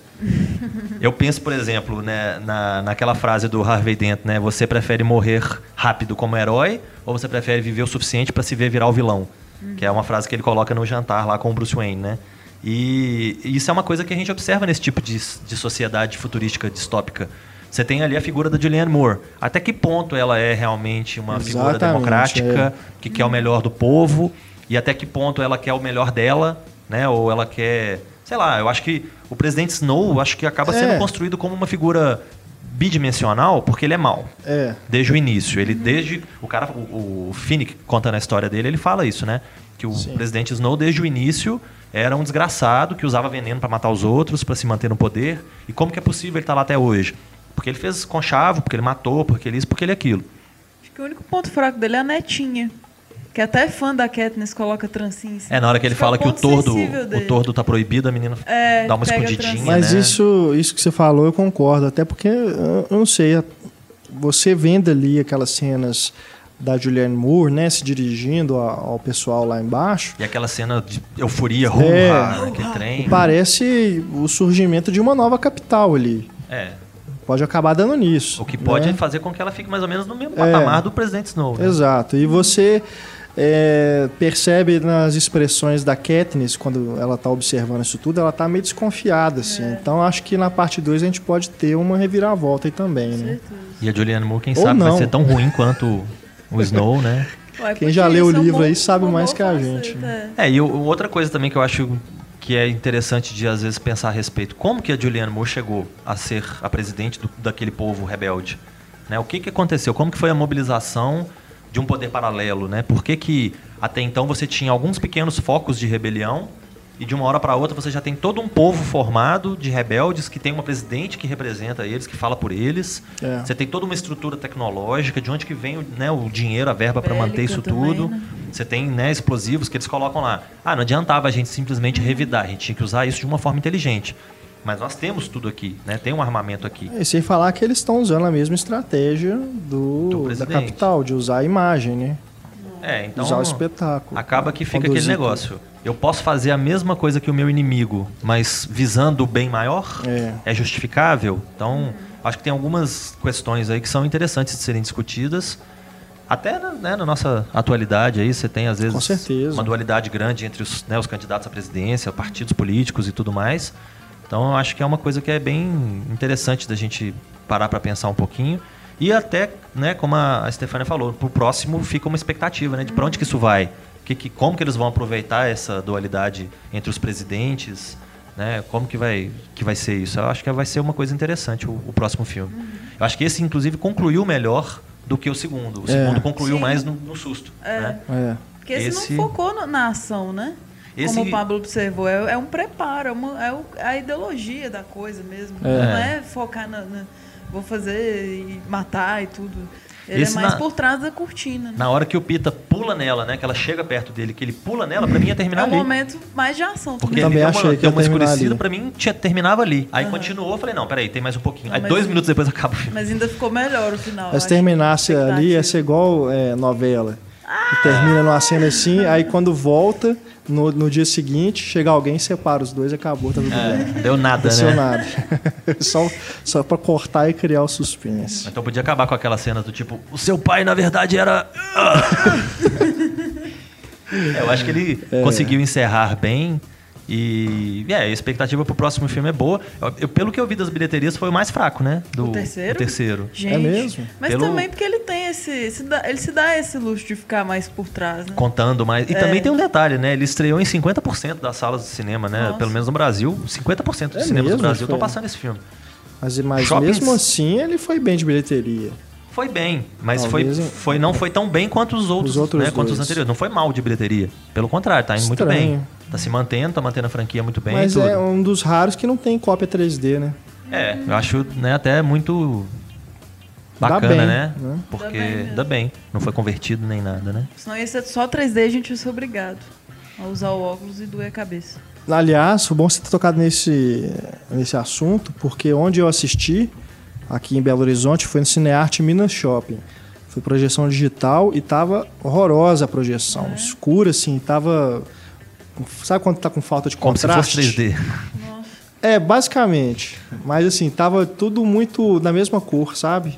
Eu penso, por exemplo, né, na, naquela frase do Harvey Dent, né? Você prefere morrer rápido como herói ou você prefere viver o suficiente para se ver virar o vilão? Que é uma frase que ele coloca no jantar lá com o Bruce Wayne, né? E isso é uma coisa que a gente observa nesse tipo de, de sociedade futurística distópica. Você tem ali a figura da Julianne Moore. Até que ponto ela é realmente uma figura Exatamente, democrática que quer o melhor do povo e até que ponto ela quer o melhor dela, né? Ou ela quer, sei lá, eu acho que o presidente Snow, acho que acaba sendo É. construído como uma figura bidimensional porque ele é mau. É. Desde o início, ele desde o cara, o, o Finnick contando a história dele, ele fala isso, né? Que o Sim. presidente Snow desde o início era um desgraçado que usava veneno para matar os outros, para se manter no poder. E como que é possível ele estar lá até hoje? Porque ele fez conchavo, porque ele matou, porque ele isso, porque ele aquilo. Acho que o único ponto fraco dele é a netinha. Que até fã da Katniss coloca trancinha em cima. É, na hora que ele Acho é fala que o tordo, o tordo tá proibido, a menina É, dá uma escondidinha. Mas né? isso, isso que você falou, eu concordo. Até porque, eu não sei, você vendo ali aquelas cenas da Julianne Moore, né, se dirigindo a- ao pessoal lá embaixo, E aquela cena de euforia, É. rouba, aquele trem. parece o surgimento de uma nova capital ali. É. Pode acabar dando nisso. O que pode né? fazer com que ela fique mais ou menos no mesmo É. patamar do presidente Snow. Né? Exato. E você é, percebe nas expressões da Katniss, quando ela está observando isso tudo, ela está meio desconfiada, assim. É. Então acho que na parte 2 a gente pode ter uma reviravolta aí também, né? E a Julianne Moore, quem Ou sabe, vai não. ser tão ruim quanto o Snow, né? Ué, Quem já leu o é um livro bom- aí sabe um mais que a gente. é. É, e outra coisa também que eu acho que é interessante de às vezes pensar a respeito, como que a Julianne Moore chegou a ser a presidente do- daquele povo rebelde? Né? O que, que aconteceu? Como que foi a mobilização de um poder paralelo? Né? Por que, que até então você tinha alguns pequenos focos de rebelião e de uma hora para outra você já tem todo um povo formado de rebeldes que tem uma presidente que representa eles, que fala por eles. É. Você tem toda uma estrutura tecnológica, de onde que vem o, né, o dinheiro, a verba para manter isso também, tudo. né? Você tem né, explosivos que eles colocam lá. Ah, não adiantava a gente simplesmente revidar, a gente tinha que usar isso de uma forma inteligente. Mas nós temos tudo aqui, né? Tem um armamento aqui. E sem falar que eles estão usando a mesma estratégia Do do, da capital, de usar a imagem, né? É, então usar o espetáculo. acaba que fica aquele negócio. Eu posso fazer a mesma coisa que o meu inimigo, mas visando o bem maior? É. justificável? Então, acho que tem algumas questões aí que são interessantes de serem discutidas. Até na, né, na nossa atualidade aí, você tem às vezes uma dualidade grande entre os, né, os candidatos à presidência, partidos políticos e tudo mais. Então, eu acho que é uma coisa que é bem interessante da gente parar para pensar um pouquinho. E até, né, como a Stefania falou, pro próximo fica uma expectativa, né, de para onde que isso vai? Que, que, como que eles vão aproveitar essa dualidade entre os presidentes? Né? Como que vai, que vai ser isso? Eu acho que vai ser uma coisa interessante o, o próximo filme. Eu acho que esse, inclusive, concluiu melhor do que o segundo. O É. segundo concluiu Sim. mais no, no susto. né? É. Porque esse, Esse- não focou no- na ação, né? Esse- Como o Pablo observou, é, é um preparo, é, uma- é é a ideologia da coisa mesmo. É. Não é focar na, na- Vou fazer e matar e tudo. Ele Esse é mais na- por trás da cortina. Né? Na hora que o Pita pula nela, né? Que ela chega perto dele, que ele pula nela, pra mim ia É terminar um ali. momento mais de ação Porque também. Também ele deu achei uma, que uma escurecida, ali. pra mim tinha, terminava ali. Aí continuou, eu falei, não, peraí, tem mais um pouquinho. Não, Aí mas dois minutos depois acaba o filme. Mas ainda ficou melhor o final. Mas acho, terminasse ali, ia ser igual é, novela. E termina numa cena assim, aí quando volta, no, no dia seguinte, chega alguém, separa os dois e acabou, tá tudo bem. Deu nada, Não aconteceu né? nada. só, só pra cortar e criar o suspense. Então podia acabar com aquela cena do tipo, o seu pai na verdade era. É, eu acho que ele conseguiu encerrar bem. E é, a expectativa pro próximo filme é boa. Eu- eu- pelo que eu vi das bilheterias, foi o mais fraco, né? Do, O terceiro? o terceiro. Gente, É mesmo? Mas Pelo- também porque ele tem esse. se dá- ele se dá esse luxo de ficar mais por trás, né? Contando mais. E É. também tem um detalhe, né? Ele estreou em 50% das salas de cinema, né? Nossa. Pelo menos no Brasil. 50% dos É cinemas mesmo? do Brasil estão passando esse filme. Mas, mas Shoppings- mesmo assim, ele foi bem de bilheteria. Foi bem, mas Talvez foi, foi, não foi tão bem quanto os outros, Os outros né? Quanto os anteriores. Não foi mal de bilheteria. Pelo contrário, tá indo muito Estranho. bem. Tá se mantendo, tá mantendo a franquia muito bem. mas tudo. é um dos raros que não tem cópia 3D, né? É, eu acho né, até muito bacana, bem, né? né? Porque Dá bem dá bem. Não foi convertido nem nada, né? Senão ia ser só 3D a gente ia ser obrigado a usar o óculos e doer a cabeça. Aliás, foi bom você ter tocado nesse, nesse assunto, porque onde eu assisti, aqui em Belo Horizonte, foi no Cinearte Minas Shopping. Foi projeção digital e tava horrorosa a projeção. Escura, assim, tava. Sabe quando tá com falta de Como se contraste? fosse 3D. É, basicamente. Mas assim, tava tudo muito na mesma cor, sabe?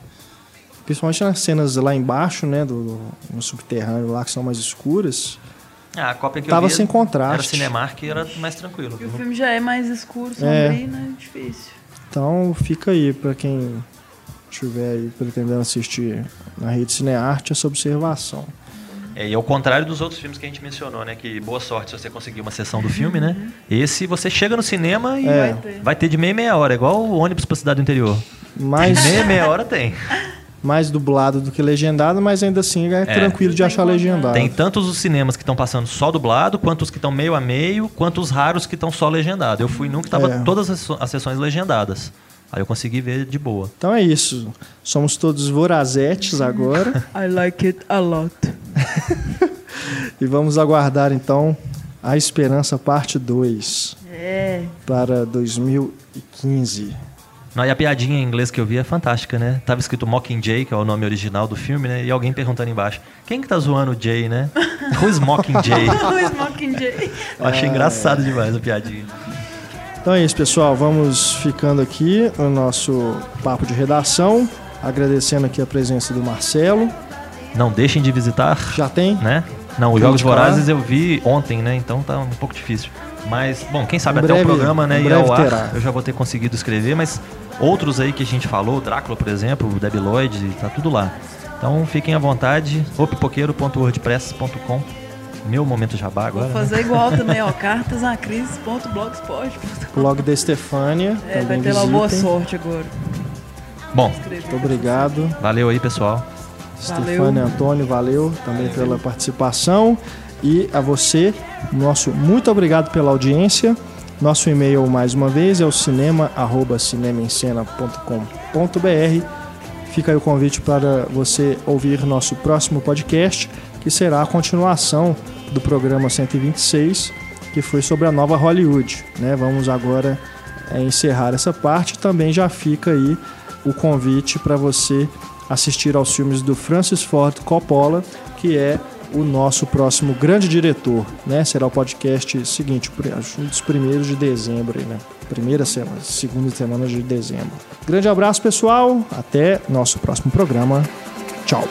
Principalmente nas cenas lá embaixo, né? Do, do- no subterrâneo lá, que são mais escuras. Ah, a cópia que Tava eu vi sem contraste. Era Cinemark e era mais tranquilo. E o filme já é mais escuro, É. sombrio, né? Difícil. Então fica aí pra quem estiver aí pretendendo assistir na rede Cinearte essa observação. É, e ao contrário dos outros filmes que a gente mencionou, né? Que boa sorte se você conseguir uma sessão do filme, né? Esse você chega no cinema e É. Vai ter. vai ter de meia e meia hora, igual o ônibus pra cidade do interior. Mais, Meia e meia hora tem. mais dublado do que legendado, mas ainda assim é, tranquilo de achar legendado. Tem tantos os cinemas que estão passando só dublado, quanto os que estão meio a meio, quanto os raros que estão só legendado. Eu fui num que tava É. todas as sessões legendadas. Aí eu consegui ver de boa. Então é isso. Somos todos vorazetes agora. I like it a lot. e vamos aguardar então a Esperança Parte 2 É. para 2015. Não, e a piadinha em inglês que eu vi é fantástica, né? Tava escrito Mockingjay, que é o nome original do filme, né? E alguém perguntando embaixo, quem que tá zoando o Jay, né? Who's Mockingjay? o Mockingjay. Eu achei engraçado demais a piadinha. Então é isso, pessoal. Vamos ficando aqui no nosso papo de redação. Agradecendo aqui a presença do Marcelo. Não deixem de visitar, Já tem? né? Não, os. Jogos Vorazes eu vi ontem, né? Então tá um pouco difícil. Mas, bom, quem sabe Em até breve- o programa, né, breve ao ar, terá. eu já vou ter conseguido escrever, mas outros aí que a gente falou, Drácula, por exemplo, o Debi Lloyd, tá tudo lá. Então fiquem à vontade, opipoqueiro.wordpress.com Meu momento jabá agora. Vou né? fazer igual também, ó. Cartasnacris.blogspot. Blog da Estefânia. É, vai também ter lá boa sorte agora. Bom, Muito obrigado. valeu aí, pessoal. Valeu. Stefânia Antônio, valeu também pela participação. E a você, nosso muito obrigado pela audiência. Nosso e-mail, mais uma vez, é o cinema.cinemencena.com.br. Fica aí o convite para você ouvir nosso próximo podcast, que será a continuação do programa 126, que foi sobre a nova Hollywood. né? Vamos agora é, encerrar essa parte. Também já fica aí o convite para você assistir aos filmes do Francis Ford Coppola, que é o nosso próximo grande diretor, né? Será o podcast seguinte, um dos primeiros de dezembro, né? Primeira semana, segunda semana de dezembro. Grande abraço, pessoal. Até nosso próximo programa. Tchau.